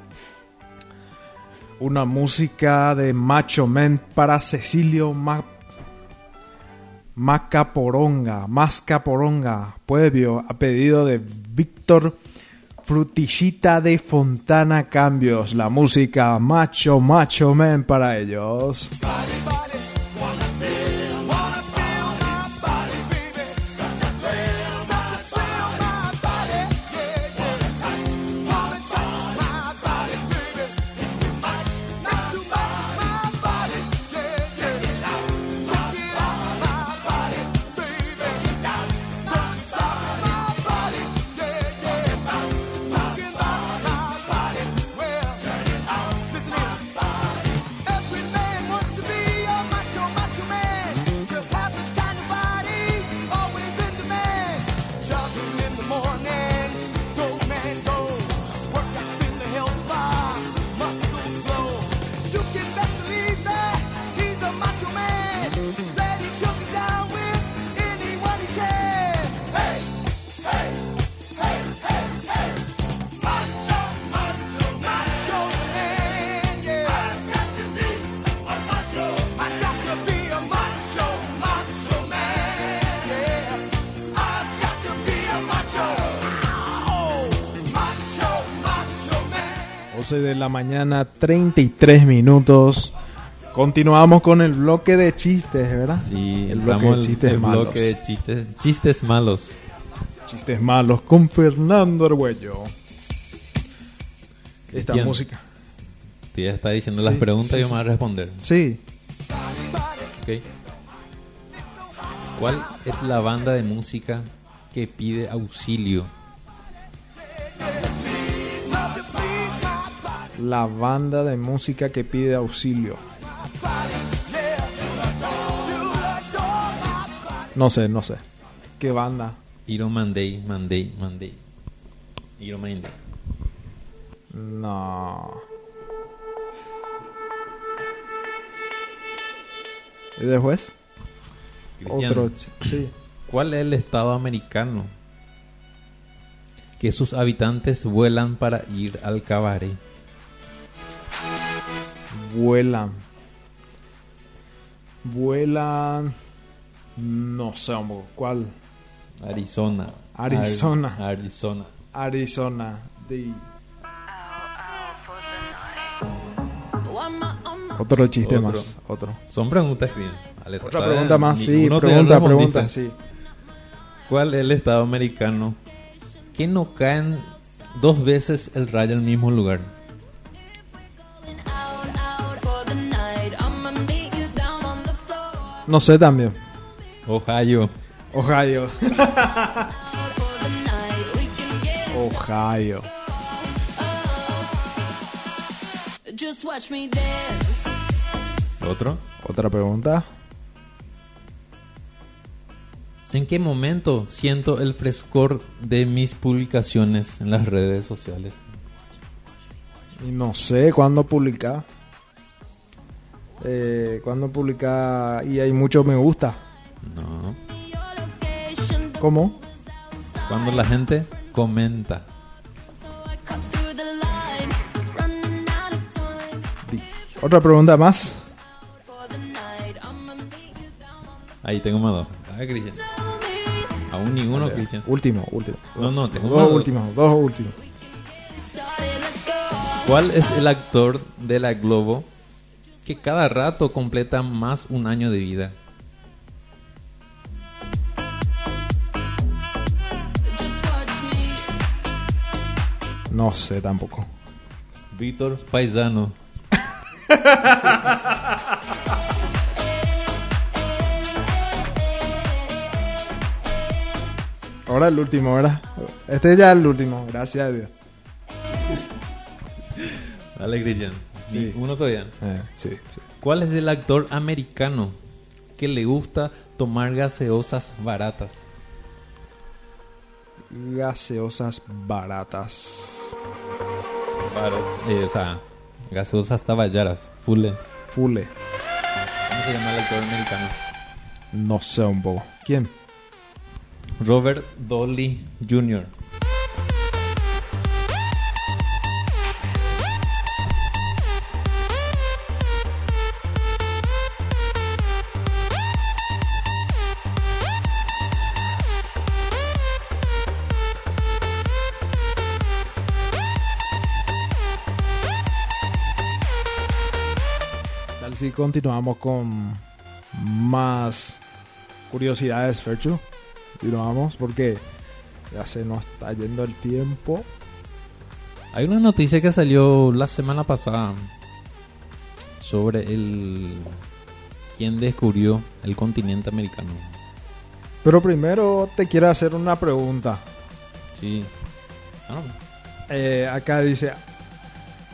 Speaker 6: Una música de Macho Men para Cecilio Ma- Macaporonga. Mascaporonga. Pueblo a pedido de Víctor Frutillita de Fontana Cambios. La música Macho Macho Men para ellos. De la mañana, 33 minutos. Continuamos con el bloque de chistes, ¿verdad?
Speaker 2: Sí,
Speaker 6: el bloque de chistes
Speaker 2: el
Speaker 6: malos.
Speaker 2: bloque de chistes, chistes malos.
Speaker 6: Chistes malos con Fernando Arguello. Esta música.
Speaker 2: Te ya está diciendo
Speaker 6: Sí,
Speaker 2: las preguntas
Speaker 6: sí,
Speaker 2: y yo
Speaker 6: sí.
Speaker 2: me voy a responder.
Speaker 6: Sí,
Speaker 2: Ok. ¿Cuál es la banda de música que pide auxilio?
Speaker 6: La banda de música que pide auxilio. No sé, no sé. ¿Qué banda?
Speaker 2: Iron Monday, Monday, Monday. Iron Monday.
Speaker 6: No. ¿Y después?
Speaker 2: Cristian,
Speaker 6: Otro. Sí.
Speaker 2: ¿Cuál es el estado americano que sus habitantes vuelan para ir al cabaret?
Speaker 6: Vuelan. Vuelan. No sé, hombre, ¿cuál?
Speaker 2: Arizona.
Speaker 6: Arizona.
Speaker 2: Ar- Arizona.
Speaker 6: Arizona. De... Otro chiste
Speaker 2: Otro.
Speaker 6: más. Otro.
Speaker 2: Son preguntas bien. Vale,
Speaker 6: Otra pregunta más, sí. Pregunta, pregunta, sí.
Speaker 2: ¿Cuál es el estado americano que no caen dos veces el rayo al mismo lugar?
Speaker 6: No sé también.
Speaker 2: Ohio.
Speaker 6: Ohio. Ohio.
Speaker 10: Just watch me dance.
Speaker 2: ¿Otro?
Speaker 6: Otra pregunta.
Speaker 2: ¿En qué momento siento el frescor de mis publicaciones en las redes sociales?
Speaker 6: Y no sé cuándo publicar. Eh, cuándo publicar y hay mucho me gusta.
Speaker 2: No.
Speaker 6: ¿Cómo?
Speaker 2: Cuando la gente comenta.
Speaker 6: Otra pregunta más.
Speaker 2: Ahí tengo más dos. Ah, Cristian. Aún ninguno, Cristian.
Speaker 6: Último, último.
Speaker 2: No, no, tengo
Speaker 6: dos. últimos, dos últimos.
Speaker 2: ¿Cuál es el actor de la Globo que cada rato completa más un año de vida?
Speaker 6: No sé tampoco.
Speaker 2: Víctor Paisano.
Speaker 6: Ahora el último, ¿verdad? Este ya es el último, gracias a Dios.
Speaker 2: Dale, Cristian.
Speaker 6: Sí.
Speaker 2: Uno todavía.
Speaker 6: Eh, sí, sí.
Speaker 2: ¿Cuál es el actor americano que le gusta tomar gaseosas baratas?
Speaker 6: Gaseosas baratas.
Speaker 2: Eh, o sea, gaseosas taballaras. Fulle.
Speaker 6: Fule.
Speaker 2: ¿Cómo se llama el actor americano?
Speaker 6: No sé un poco. ¿Quién?
Speaker 2: Robert Dolly Jr.
Speaker 6: continuamos con más curiosidades, Ferchu. Continuamos porque ya se nos está yendo el tiempo.
Speaker 2: Hay una noticia que salió la semana pasada sobre el quien descubrió el continente americano.
Speaker 6: Pero primero te quiero hacer una pregunta.
Speaker 2: Sí. Ah.
Speaker 6: Eh, acá dice,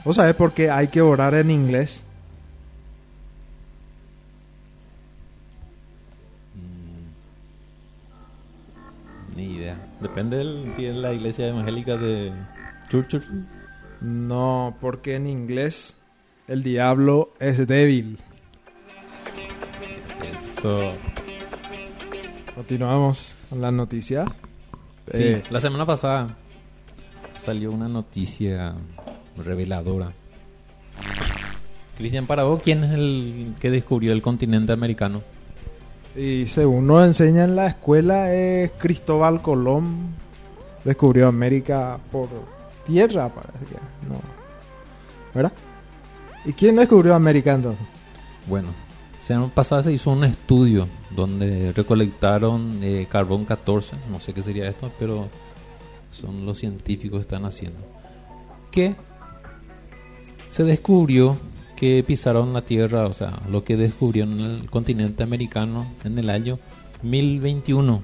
Speaker 6: ¿vos sabés por qué hay que orar en inglés?
Speaker 2: Ni idea. Depende del, si es la iglesia evangélica de Church.
Speaker 6: No, porque en inglés el diablo es débil.
Speaker 2: Eso.
Speaker 6: Continuamos con la noticia.
Speaker 2: Sí,
Speaker 6: Eh,
Speaker 2: la semana pasada salió una noticia reveladora. Cristian, para vos, ¿quién es el que descubrió el continente americano?
Speaker 6: Y según nos enseña en la escuela, es Cristóbal Colón. Descubrió América por tierra, parece que. No. ¿Verdad? ¿Y quién descubrió América entonces?
Speaker 2: Bueno, semana pasada se hizo un estudio donde recolectaron eh, carbón 14, no sé qué sería esto, pero son los científicos que están haciendo. Que se descubrió que pisaron la Tierra, o sea, lo que descubrieron en el continente americano en el año 1021.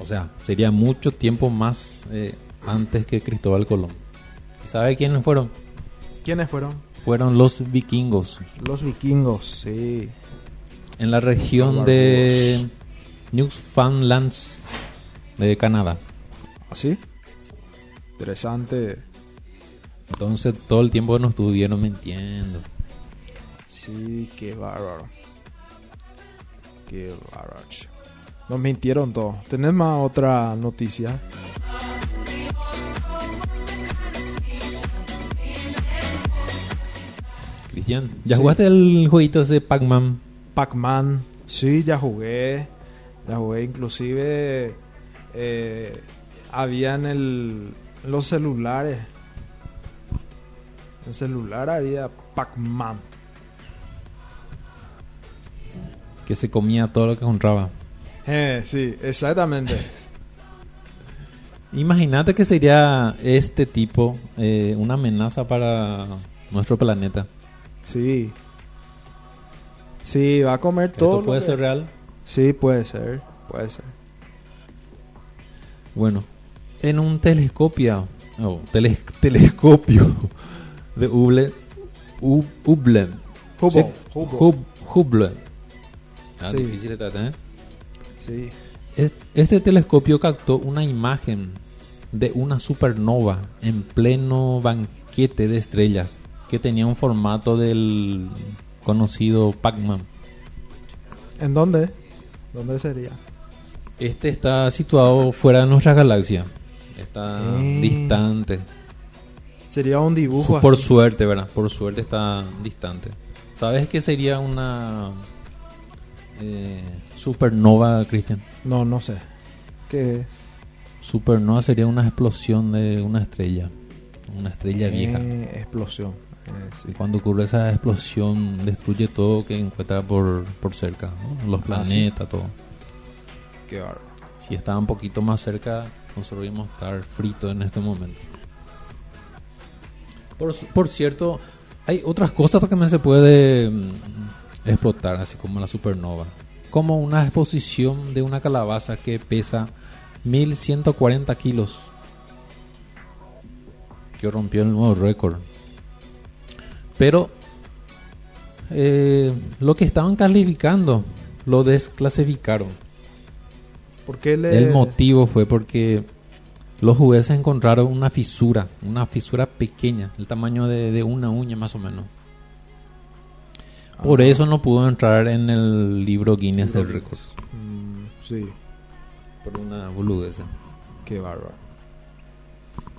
Speaker 2: O sea, sería mucho tiempo más eh, antes que Cristóbal Colón. ¿Y sabe quiénes fueron?
Speaker 6: ¿Quiénes fueron?
Speaker 2: Fueron los vikingos.
Speaker 6: Los vikingos, sí.
Speaker 2: en la región de. Newfoundland de Canadá.
Speaker 6: ¿Así? Interesante.
Speaker 2: Entonces todo el tiempo nos estuvieron mintiendo.
Speaker 6: Sí, qué bárbaro. Qué bárbaro. Nos mintieron todos. ¿Tenés más otra noticia?
Speaker 2: Cristian, ¿ya
Speaker 6: Sí.
Speaker 2: jugaste el jueguito ese de Pac-Man?
Speaker 6: Pac-Man. Sí, ya jugué. Ya jugué. Inclusive eh, había en el, los celulares. En el celular había Pac-Man.
Speaker 2: Que se comía todo lo que encontraba.
Speaker 6: Eh, sí, exactamente.
Speaker 2: Imagínate que sería este tipo eh, una amenaza para nuestro planeta.
Speaker 6: Sí. Sí, va a comer todo.
Speaker 2: ¿Esto puede
Speaker 6: que-
Speaker 2: ser real?
Speaker 6: Sí, puede ser. Puede ser.
Speaker 2: Bueno, en un telescopio, oh, tele- telescopio de Hubble, Hub- Hubble,
Speaker 6: Hubble,
Speaker 2: Sí,
Speaker 6: Hubble.
Speaker 2: Hub- Hubble. Ah,
Speaker 6: Sí.
Speaker 2: difícil de tratar, ¿eh?
Speaker 6: Sí.
Speaker 2: Es- Este telescopio captó una imagen de una supernova en pleno banquete de estrellas que tenía un formato del conocido Pac-Man.
Speaker 6: ¿En dónde? ¿Dónde sería?
Speaker 2: Este está situado fuera de nuestra galaxia. Está
Speaker 6: Eh.
Speaker 2: distante.
Speaker 6: Sería un dibujo
Speaker 2: Por
Speaker 6: así.
Speaker 2: suerte, ¿verdad? Por suerte está distante. ¿Sabes qué sería una eh, supernova, Cristian?
Speaker 6: No, no sé. ¿Qué es?
Speaker 2: Supernova sería una explosión de una estrella. Una estrella vieja.
Speaker 6: Eh, explosión. Eh, sí.
Speaker 2: Cuando ocurre esa explosión, destruye todo que encuentra por, por cerca. ¿no? Los
Speaker 6: Ah, sí.
Speaker 2: planetas, todo.
Speaker 6: Qué bárbaro.
Speaker 2: Si estaba un poquito más cerca, nosotros íbamos a estar fritos en este momento. Por, por cierto, hay otras cosas que también se puede mm, explotar, así como la supernova. Como una exposición de una calabaza que pesa 1140 kilos. Que rompió el nuevo récord. Pero eh, lo que estaban calificando lo desclasificaron.
Speaker 6: ¿Por qué le.?
Speaker 2: El motivo fue porque los juguetes encontraron una fisura, una fisura pequeña, el tamaño de, de una uña más o menos. Por
Speaker 6: Ah.
Speaker 2: eso no pudo entrar en el libro Guinness del récord.
Speaker 6: Mm, sí,
Speaker 2: Por una boludez.
Speaker 6: qué bárbaro.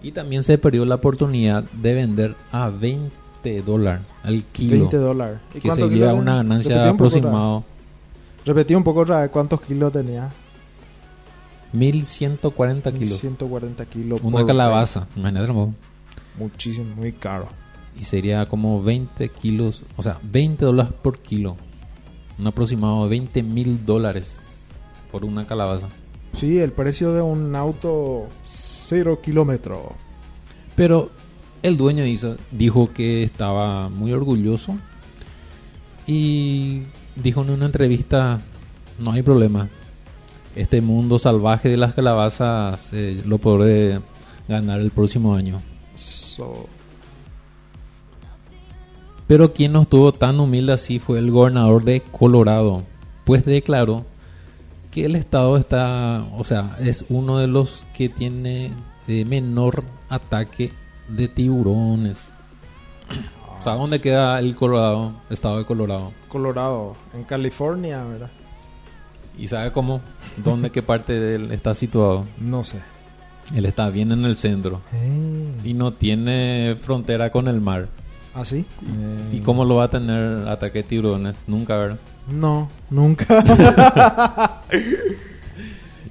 Speaker 2: Y también se perdió la oportunidad de vender a 20 dólares al kilo.
Speaker 6: 20 dólares. ¿Y
Speaker 2: Que sería una ganancia aproximado
Speaker 6: Repetí un poco otra vez cuántos kilos tenía.
Speaker 2: 1140 kilos.
Speaker 6: 140 kilos.
Speaker 2: Una
Speaker 6: por
Speaker 2: calabaza, imagínate.
Speaker 6: Muchísimo, muy caro.
Speaker 2: y sería como 20 kilos, o sea, 20 dólares por kilo. Un aproximado de 20 mil dólares por una calabaza.
Speaker 6: Sí, el precio de un auto cero kilómetros.
Speaker 2: Pero el dueño hizo, dijo que estaba muy orgulloso y dijo en una entrevista, no hay problema. Este mundo salvaje de las calabazas eh, lo podré ganar el próximo año.
Speaker 6: So,
Speaker 2: Pero quien no estuvo tan humilde así fue el gobernador de Colorado, pues declaró que el estado está, o sea, es uno de los que tiene de menor ataque de tiburones. O sea, ¿dónde queda el Colorado, estado de Colorado?
Speaker 6: Colorado, en California, ¿verdad?
Speaker 2: ¿Y sabe cómo? ¿Dónde, qué parte de él está situado?
Speaker 6: No sé.
Speaker 2: Él está bien en el centro
Speaker 6: Eh,
Speaker 2: y no tiene frontera con el mar.
Speaker 6: ¿Ah, sí?
Speaker 2: ¿Y cómo lo va a tener ataque de tiburones? Nunca, ¿verdad?
Speaker 6: No, nunca.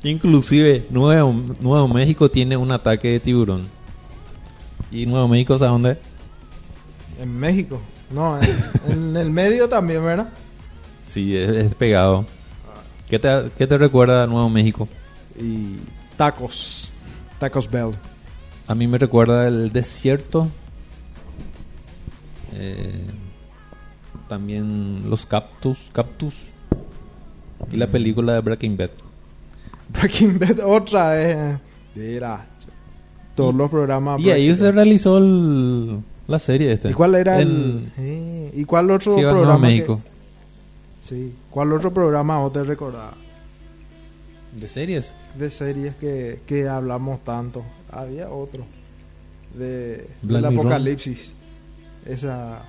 Speaker 2: Inclusive Nuevo, Nuevo México tiene un ataque de tiburón. ¿Y Nuevo México sabe dónde?
Speaker 6: en México. No, en, en el medio también, ¿verdad?
Speaker 2: Sí, es, es pegado. ¿Qué te, ¿Qué te recuerda a Nuevo México?
Speaker 6: Y tacos. Tacos Bell.
Speaker 2: A mí me recuerda el desierto. Eh, también los cactus, cactus. Y la película de Breaking Bad.
Speaker 6: Breaking Bad otra vez. Mira. Todos los programas.
Speaker 2: Y ahí se realizó el- la serie esta.
Speaker 6: ¿Y cuál era el...? Eh, ¿Y cuál otro
Speaker 2: de
Speaker 6: programa?
Speaker 2: Nuevo México.
Speaker 6: que- sí. ¿Cuál otro programa vos te recordás?
Speaker 2: ¿De series?
Speaker 6: De series que, que hablamos tanto. Había otro. De, del apocalipsis. Esa,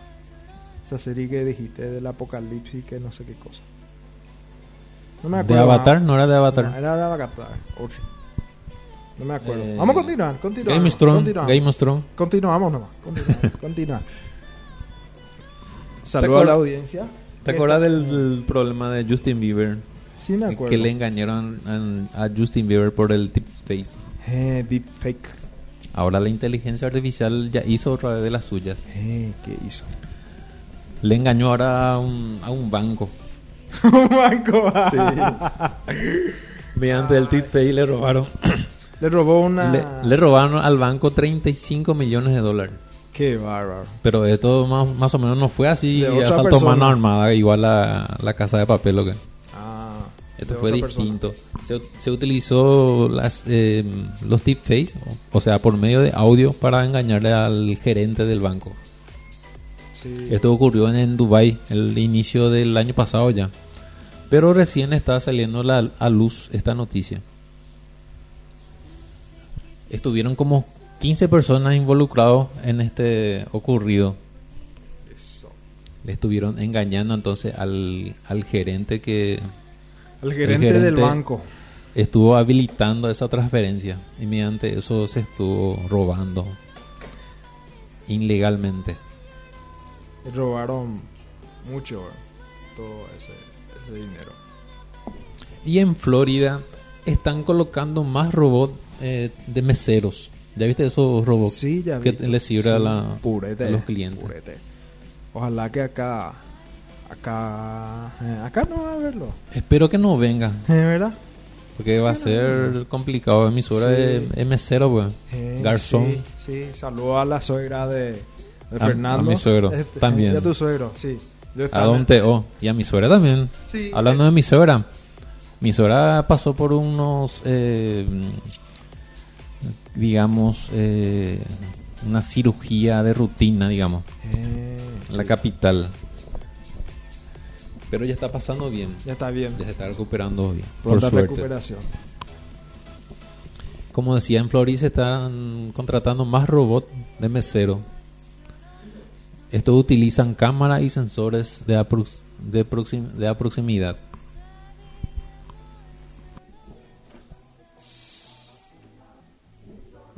Speaker 6: esa serie que dijiste del apocalipsis que no sé qué cosa. No me
Speaker 2: ¿De
Speaker 6: acuerdo.
Speaker 2: Avatar?
Speaker 6: más.
Speaker 2: ¿No era de Avatar?
Speaker 6: No, era de Avatar. Otro. No me acuerdo.
Speaker 2: Eh,
Speaker 6: Vamos a continuar. continuamos,
Speaker 2: Game of Thrones.
Speaker 6: continuamos.
Speaker 2: Game of Thrones.
Speaker 6: Continuamos nomás. Continuamos. continúa. Saludos a la audiencia.
Speaker 2: ¿Te acuerdas del, del problema de Justin Bieber?
Speaker 6: Sí, me acuerdo.
Speaker 2: Que le engañaron a, Justin Bieber por el tip space.
Speaker 6: Eh, deep fake.
Speaker 2: Ahora la inteligencia artificial ya hizo otra vez de las suyas.
Speaker 6: Eh, ¿Qué hizo?
Speaker 2: Le engañó ahora a un, a un banco.
Speaker 6: Un banco.
Speaker 2: Mediante el tip space le robaron.
Speaker 6: Le robó una.
Speaker 2: Le, le robaron al banco 35 millones de dólares.
Speaker 6: Qué bárbaro.
Speaker 2: Pero esto más, más o menos no fue así.
Speaker 6: De otra
Speaker 2: Asalto
Speaker 6: persona.
Speaker 2: mano armada, igual a la casa de papel. Lo que.
Speaker 6: Ah.
Speaker 2: Esto
Speaker 6: de
Speaker 2: fue distinto. Se, se utilizó las, eh, los o, o sea, por medio de audio para engañarle al gerente del banco.
Speaker 6: Sí.
Speaker 2: Esto ocurrió en, en Dubai el inicio del año pasado ya. Pero recién está saliendo la- a luz esta noticia. Estuvieron como 15 personas involucrados en este ocurrido. Le estuvieron engañando entonces al, al gerente que
Speaker 6: El gerente,
Speaker 2: gerente-
Speaker 6: del banco.
Speaker 2: estuvo habilitando esa transferencia y mediante eso se estuvo robando ilegalmente.
Speaker 6: Le robaron mucho. Todo ese, ese dinero.
Speaker 2: Y en Florida están colocando más robots eh, de meseros. ¿Ya viste esos robots
Speaker 6: Sí, ya
Speaker 2: que
Speaker 6: vi.
Speaker 2: les sirve a,
Speaker 6: Sí,
Speaker 2: la-
Speaker 6: purete,
Speaker 2: a los clientes?
Speaker 6: purete. Ojalá que acá. Acá. eh, acá no va a haberlo.
Speaker 2: Espero que no venga,
Speaker 6: ¿Es verdad?
Speaker 2: porque va a ser complicado. Mi suegra
Speaker 6: Sí.
Speaker 2: es, es mesero, pues.
Speaker 6: Eh,
Speaker 2: Garzón.
Speaker 6: Sí, sí. saludo a la suegra de, de
Speaker 2: A-
Speaker 6: Fernando.
Speaker 2: a mi suegro,
Speaker 6: Este,
Speaker 2: también.
Speaker 6: Y a tu suegro, sí. Yo
Speaker 2: A Don Teo. Y a mi suegra también.
Speaker 6: Sí,
Speaker 2: Hablando
Speaker 6: eh,
Speaker 2: de mi suegra. Mi suegra pasó por unos, eh, digamos, eh, una cirugía de rutina, digamos,
Speaker 6: eh,
Speaker 2: en la
Speaker 6: sí,
Speaker 2: capital. Pero ya está pasando bien.
Speaker 6: Ya está bien.
Speaker 2: Ya se está recuperando bien. Por
Speaker 6: Pronta
Speaker 2: suerte.
Speaker 6: recuperación.
Speaker 2: Como decía, en Florida se están contratando más robots de mesero. Estos utilizan cámaras y sensores de, aprox- de, proxim- de proximidad.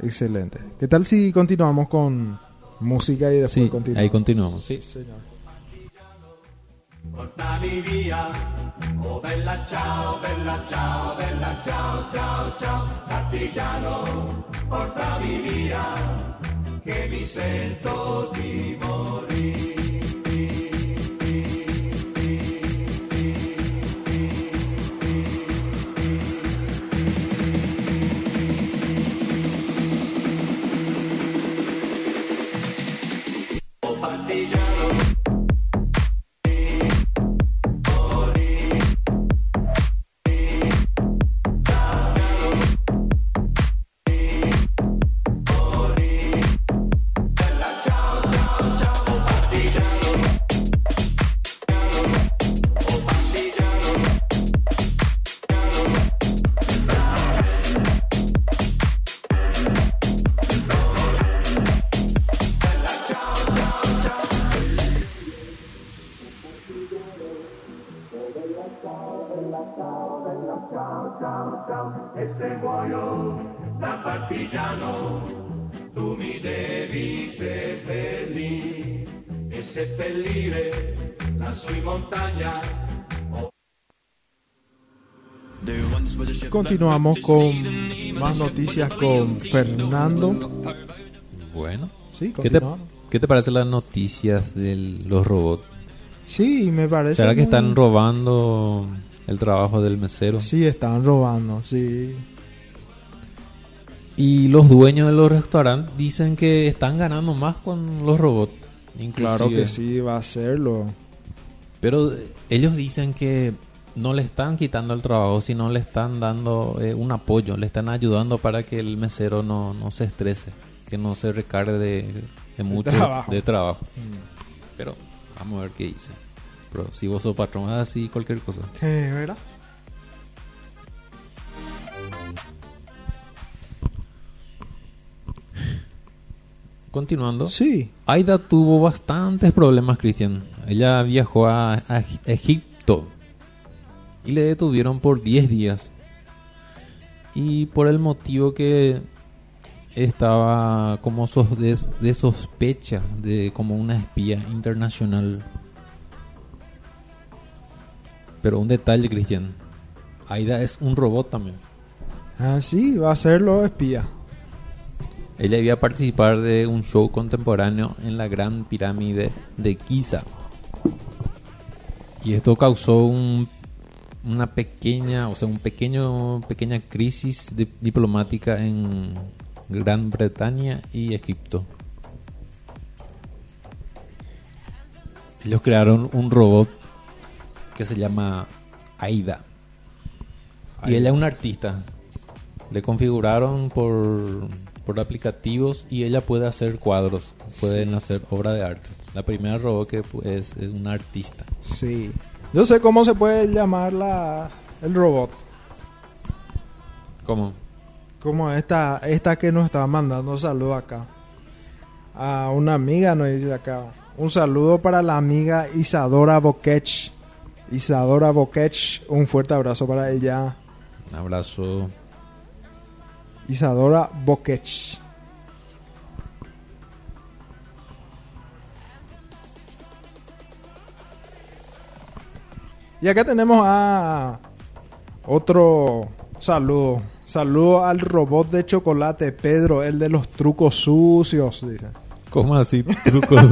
Speaker 6: Excelente. ¿Qué tal si continuamos con música y después
Speaker 2: Sí,
Speaker 6: continuamos?
Speaker 2: ahí continuamos. Sí.
Speaker 6: señor.
Speaker 11: Portami via, oh bella ciao, bella ciao, bella ciao, ciao, ciao, partigiano, portami via, che mi sento di morire.
Speaker 6: Continuamos con más noticias con Fernando.
Speaker 2: Bueno.
Speaker 6: Sí,
Speaker 2: ¿Qué te. ¿Qué te parecen las noticias de los robots?
Speaker 6: Sí, me parece.
Speaker 2: ¿Será que están robando el trabajo del mesero?
Speaker 6: Sí, están robando, sí.
Speaker 2: Y los dueños de los restaurantes dicen que están ganando más con los robots.
Speaker 6: Claro que sí, va a hacerlo.
Speaker 2: Pero ellos dicen que no le están quitando el trabajo, sino le están dando eh, un apoyo, le están ayudando para que el mesero no, no se estrese, que no se recargue de, de mucho
Speaker 6: trabajo.
Speaker 2: de trabajo. Pero vamos a ver qué dice. Pero si vos sos patrón, así cualquier cosa.
Speaker 6: Eh, ¿Verdad?
Speaker 2: Continuando.
Speaker 6: Sí.
Speaker 2: Aida tuvo bastantes problemas, Cristian. Ella viajó a, a Egipto y le detuvieron por 10 días. Y por el motivo que estaba como sos de, de sospecha de como una espía internacional. Pero un detalle, Cristian. Aida es un robot también.
Speaker 6: Ah, sí, va a serlo espía.
Speaker 2: Ella iba a participar de un show contemporáneo en la Gran Pirámide de Giza. Y esto causó un- una pequeña, o sea, un pequeño, pequeña crisis di- diplomática en Gran Bretaña y Egipto. Ellos crearon un robot que se llama Aida. Y ella es una artista. Le configuraron por, por aplicativos y ella puede hacer cuadros, pueden hacer obra de arte. La primera robot que es, es una artista.
Speaker 6: Sí. Yo sé cómo se puede llamar la, el robot.
Speaker 2: ¿Cómo?
Speaker 6: Como esta, esta que nos está mandando saludo acá. A una amiga nos dice acá. Un saludo para la amiga Isadora Bokech. Isadora Bokech, un fuerte abrazo para ella.
Speaker 2: Un abrazo.
Speaker 6: Isadora Bokech. Y acá tenemos a otro saludo. Saludo al robot de chocolate, Pedro, el de los trucos sucios. Dice.
Speaker 2: ¿Cómo así trucos?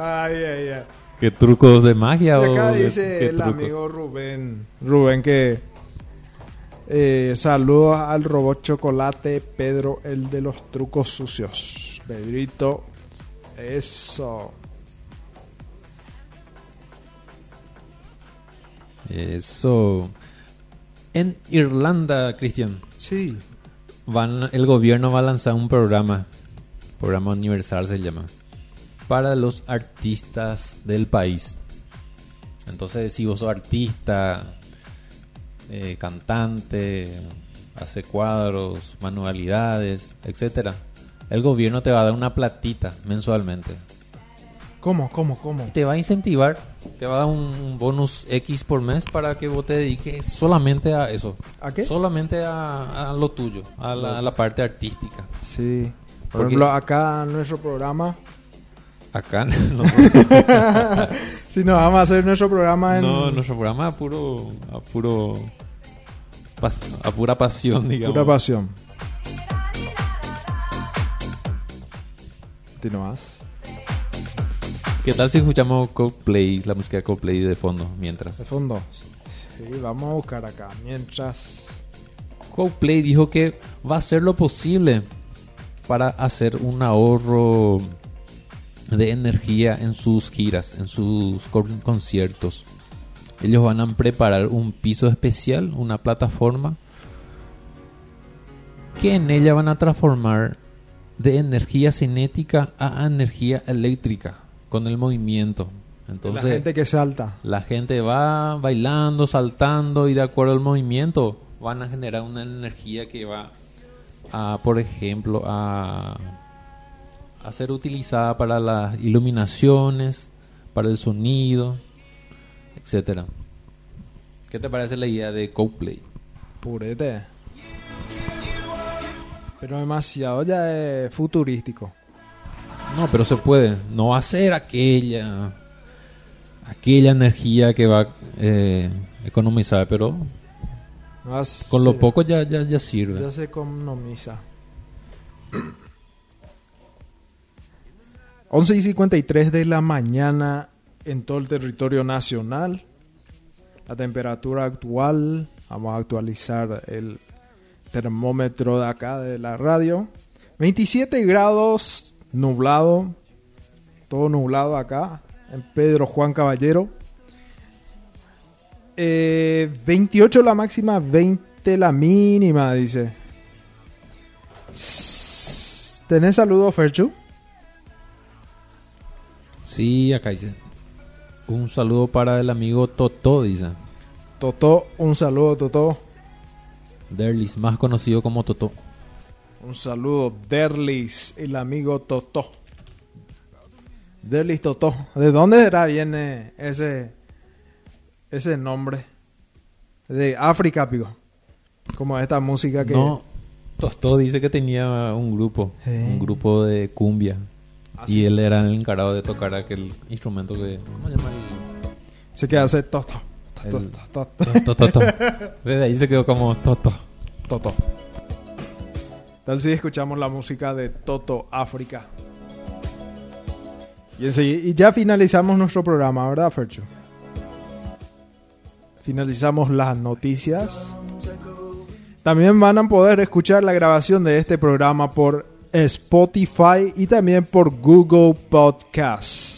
Speaker 6: Ay, ay, ay.
Speaker 2: ¿Qué trucos de magia
Speaker 6: Y
Speaker 2: o
Speaker 6: acá
Speaker 2: qué-
Speaker 6: dice el
Speaker 2: trucos?
Speaker 6: amigo Rubén. Rubén que eh, saludos al robot chocolate Pedro, el de los trucos sucios. Pedrito, eso.
Speaker 2: Eso. En Irlanda, Cristian,
Speaker 6: Sí.
Speaker 2: van, el gobierno va a lanzar un programa, programa universal se llama, para los artistas del país. Entonces, si vos sos artista, eh, cantante, hace cuadros, manualidades, etcétera, el gobierno te va a dar una platita mensualmente.
Speaker 6: ¿Cómo, cómo, cómo?
Speaker 2: Te va a incentivar, te va a dar un, bonus X por mes para que vos te dediques solamente a eso.
Speaker 6: ¿A qué?
Speaker 2: Solamente a, a lo tuyo, a la, a la parte artística.
Speaker 6: Sí. Por
Speaker 2: Porque-
Speaker 6: ejemplo, acá en nuestro programa,
Speaker 2: Acá no,
Speaker 6: si nos vamos a hacer nuestro programa en...
Speaker 2: no, nuestro programa a puro, a puro, a pura pasión, digamos.
Speaker 6: Pura pasión. Continuás.
Speaker 2: ¿Qué tal si escuchamos Coldplay, la música de Coldplay de fondo, mientras?
Speaker 6: De fondo. Sí, vamos a buscar acá. Mientras...
Speaker 2: Coldplay dijo que va a hacer lo posible para hacer un ahorro de energía en sus giras, en sus con- conciertos. Ellos van a preparar un piso especial, una plataforma, que en ella van a transformar de energía cinética a energía eléctrica con el movimiento. Entonces,
Speaker 6: la gente que salta.
Speaker 2: la gente va bailando, saltando y de acuerdo al movimiento van a generar una energía que va a, por ejemplo, a, a ser utilizada para las iluminaciones, para el sonido, etcétera. ¿Qué te parece la idea de Coldplay?
Speaker 6: Purete. Pero demasiado ya es futurístico.
Speaker 2: No, pero se puede. No va a ser aquella aquella energía que va a eh, economizar, pero
Speaker 6: Más
Speaker 2: con lo poco ya, ya, ya sirve.
Speaker 6: Ya se economiza. 11 y 53 de la mañana en todo el territorio nacional. La temperatura actual, vamos a actualizar el termómetro de acá de la radio. 27 grados, nublado, todo nublado acá en Pedro Juan Caballero. Eh, 28 la máxima, 20 la mínima, dice. ¿Tenés saludos, Ferchu?
Speaker 2: Sí, acá dice. Un saludo para el amigo Toto, dice.
Speaker 6: Totó, un saludo, Totó.
Speaker 2: Derlis, más conocido como Toto.
Speaker 6: Un saludo, Derlis, el amigo Totó. Derlis Totó. ¿De dónde será viene ese, ese nombre? De África, pico. Como esta música que...
Speaker 2: No, Toto dice que tenía un grupo, un grupo de cumbia.
Speaker 6: Ah,
Speaker 2: y
Speaker 6: sí.
Speaker 2: él era el encargado de tocar aquel instrumento que... ¿Cómo se llama?
Speaker 6: Se queda hace.
Speaker 2: El, el-
Speaker 6: Toto.
Speaker 2: Desde ahí se quedó como Toto.
Speaker 6: Toto. Tal si escuchamos la música de Toto África. Y, y ya finalizamos nuestro programa, ¿verdad, Fercho? Finalizamos las noticias. También van a poder escuchar la grabación de este programa por Spotify y también por Google Podcasts.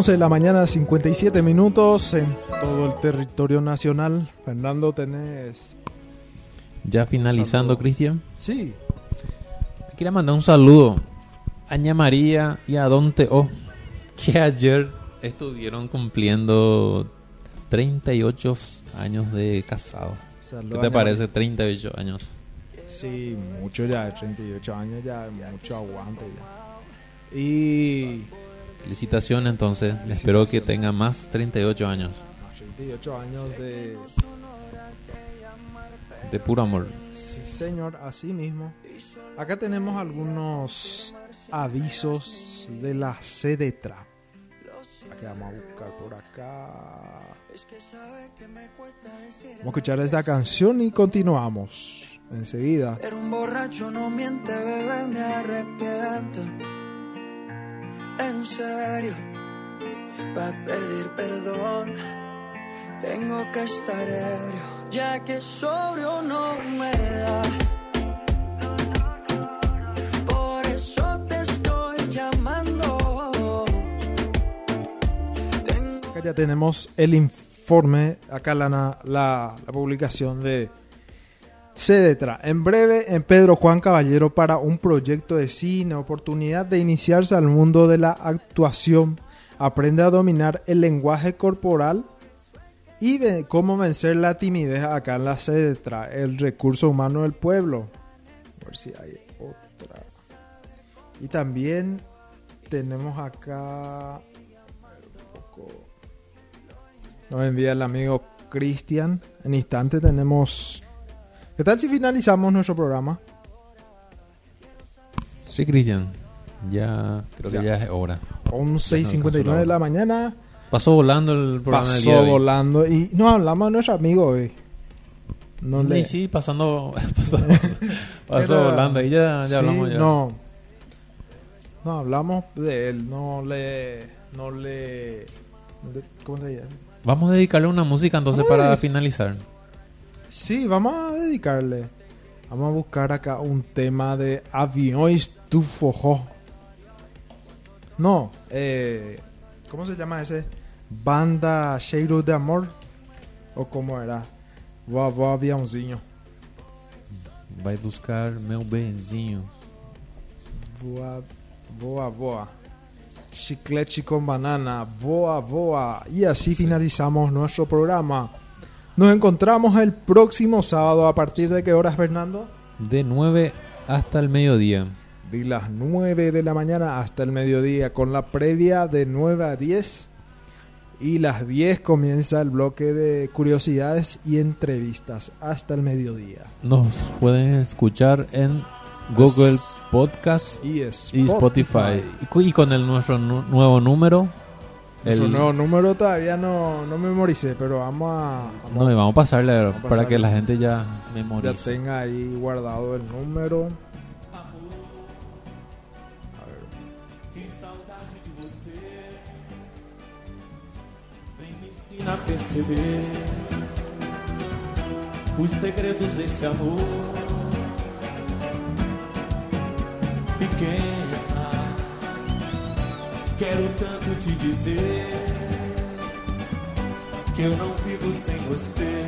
Speaker 6: 11 de la mañana, 57 minutos en todo el territorio nacional. Fernando, tenés...
Speaker 2: Ya finalizando. Cristian.
Speaker 6: Sí,
Speaker 2: Quería mandar un saludo a Ña María y a Don Teo, que ayer estuvieron cumpliendo 38 años de casado. ¿Qué
Speaker 6: Saludos,
Speaker 2: te
Speaker 6: Ña
Speaker 2: parece 38 años?
Speaker 6: Sí, mucho ya, de 38 años ya, mucho aguante ya. Y
Speaker 2: Felicitaciones entonces, espero que tenga más 38 años
Speaker 6: 38 años de...
Speaker 2: de puro amor.
Speaker 6: Sí, señor, así mismo. Acá tenemos algunos avisos de la CDTRA. que vamos a buscar por acá. Vamos a escuchar esta canción y continuamos enseguida.
Speaker 12: Pero un borracho no miente, bebé, me arrepiento. En serio, para pedir perdón, tengo que estar ebrio, ya que sobrio no me da. Por eso te estoy llamando.
Speaker 6: Acá ya tenemos el informe, acá la, la, la publicación de Cedetra. En breve, en Pedro Juan Caballero para un proyecto de cine, oportunidad de iniciarse al mundo de la actuación. Aprende a dominar el lenguaje corporal y de cómo vencer la timidez acá en la Cedetra, el recurso humano del pueblo. A ver si hay otra. Y también tenemos acá nos envía el amigo Cristian. En instante tenemos. ¿Qué tal si finalizamos nuestro programa?
Speaker 2: Sí, Cristian. Ya creo
Speaker 6: Ya.
Speaker 2: que ya es hora.
Speaker 6: 11 y 59 de la mañana.
Speaker 2: Pasó volando el programa del día
Speaker 6: Pasó
Speaker 2: hoy.
Speaker 6: volando. Y no hablamos de nuestro amigo hoy. No
Speaker 2: Sí,
Speaker 6: le...
Speaker 2: sí, pasando. pasó pasó
Speaker 6: Era-
Speaker 2: volando. Y ya, ya
Speaker 6: Sí,
Speaker 2: hablamos ya.
Speaker 6: No. No hablamos de él. No le. No le. no ¿Cómo le llama?
Speaker 2: Vamos a dedicarle una música entonces para finalizar.
Speaker 6: Sí, vamos a dedicarle. Vamos a buscar acá un tema de Aviões Forró. No, eh, ¿cómo se llama ese? Banda Cheiro de Amor. ¿O cómo era? Voa, aviãozinho.
Speaker 2: Vai buscar meu benzinho.
Speaker 6: Voa, voa, voa. Chiclete con banana. Voa, voa. Y así finalizamos nuestro programa. Nos encontramos el próximo sábado. ¿A partir de qué horas, Fernando?
Speaker 2: De 9 hasta el mediodía.
Speaker 6: de las 9 de la mañana hasta el mediodía con la previa de 9 a 10 y las 10 comienza el bloque de curiosidades y entrevistas hasta el mediodía.
Speaker 2: Nos pueden escuchar en Google Podcast
Speaker 6: Y Spotify.
Speaker 2: Spotify. Y cu- Y con el nuestro nu- nuevo número.
Speaker 6: Su
Speaker 2: El,
Speaker 6: nuevo número todavía no, no memoricé, pero vamos a,
Speaker 2: no, y vamos a pasarle
Speaker 6: a
Speaker 2: para
Speaker 6: pasarle.
Speaker 2: que la gente ya
Speaker 6: ya
Speaker 2: memorice.
Speaker 6: tenga ahí guardado el número. A ver.
Speaker 11: Que saudade de você Vem me ensina a perceber Os segredos desse amor Pequena Quero tanto te dizer Que eu não vivo sem você.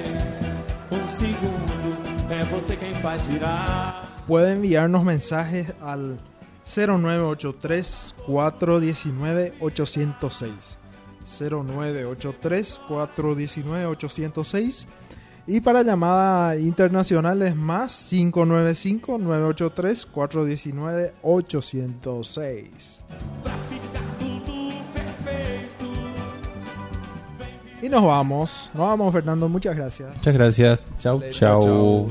Speaker 11: Um segundo É você quem faz virar.
Speaker 6: Puede enviarnos mensajes al 0983 419 806 0983 419 806 y para llamadas internacionales más 595 983 419 806 y nos vamos. Nos vamos Fernando. Muchas gracias.
Speaker 2: Muchas gracias. Chau, chau,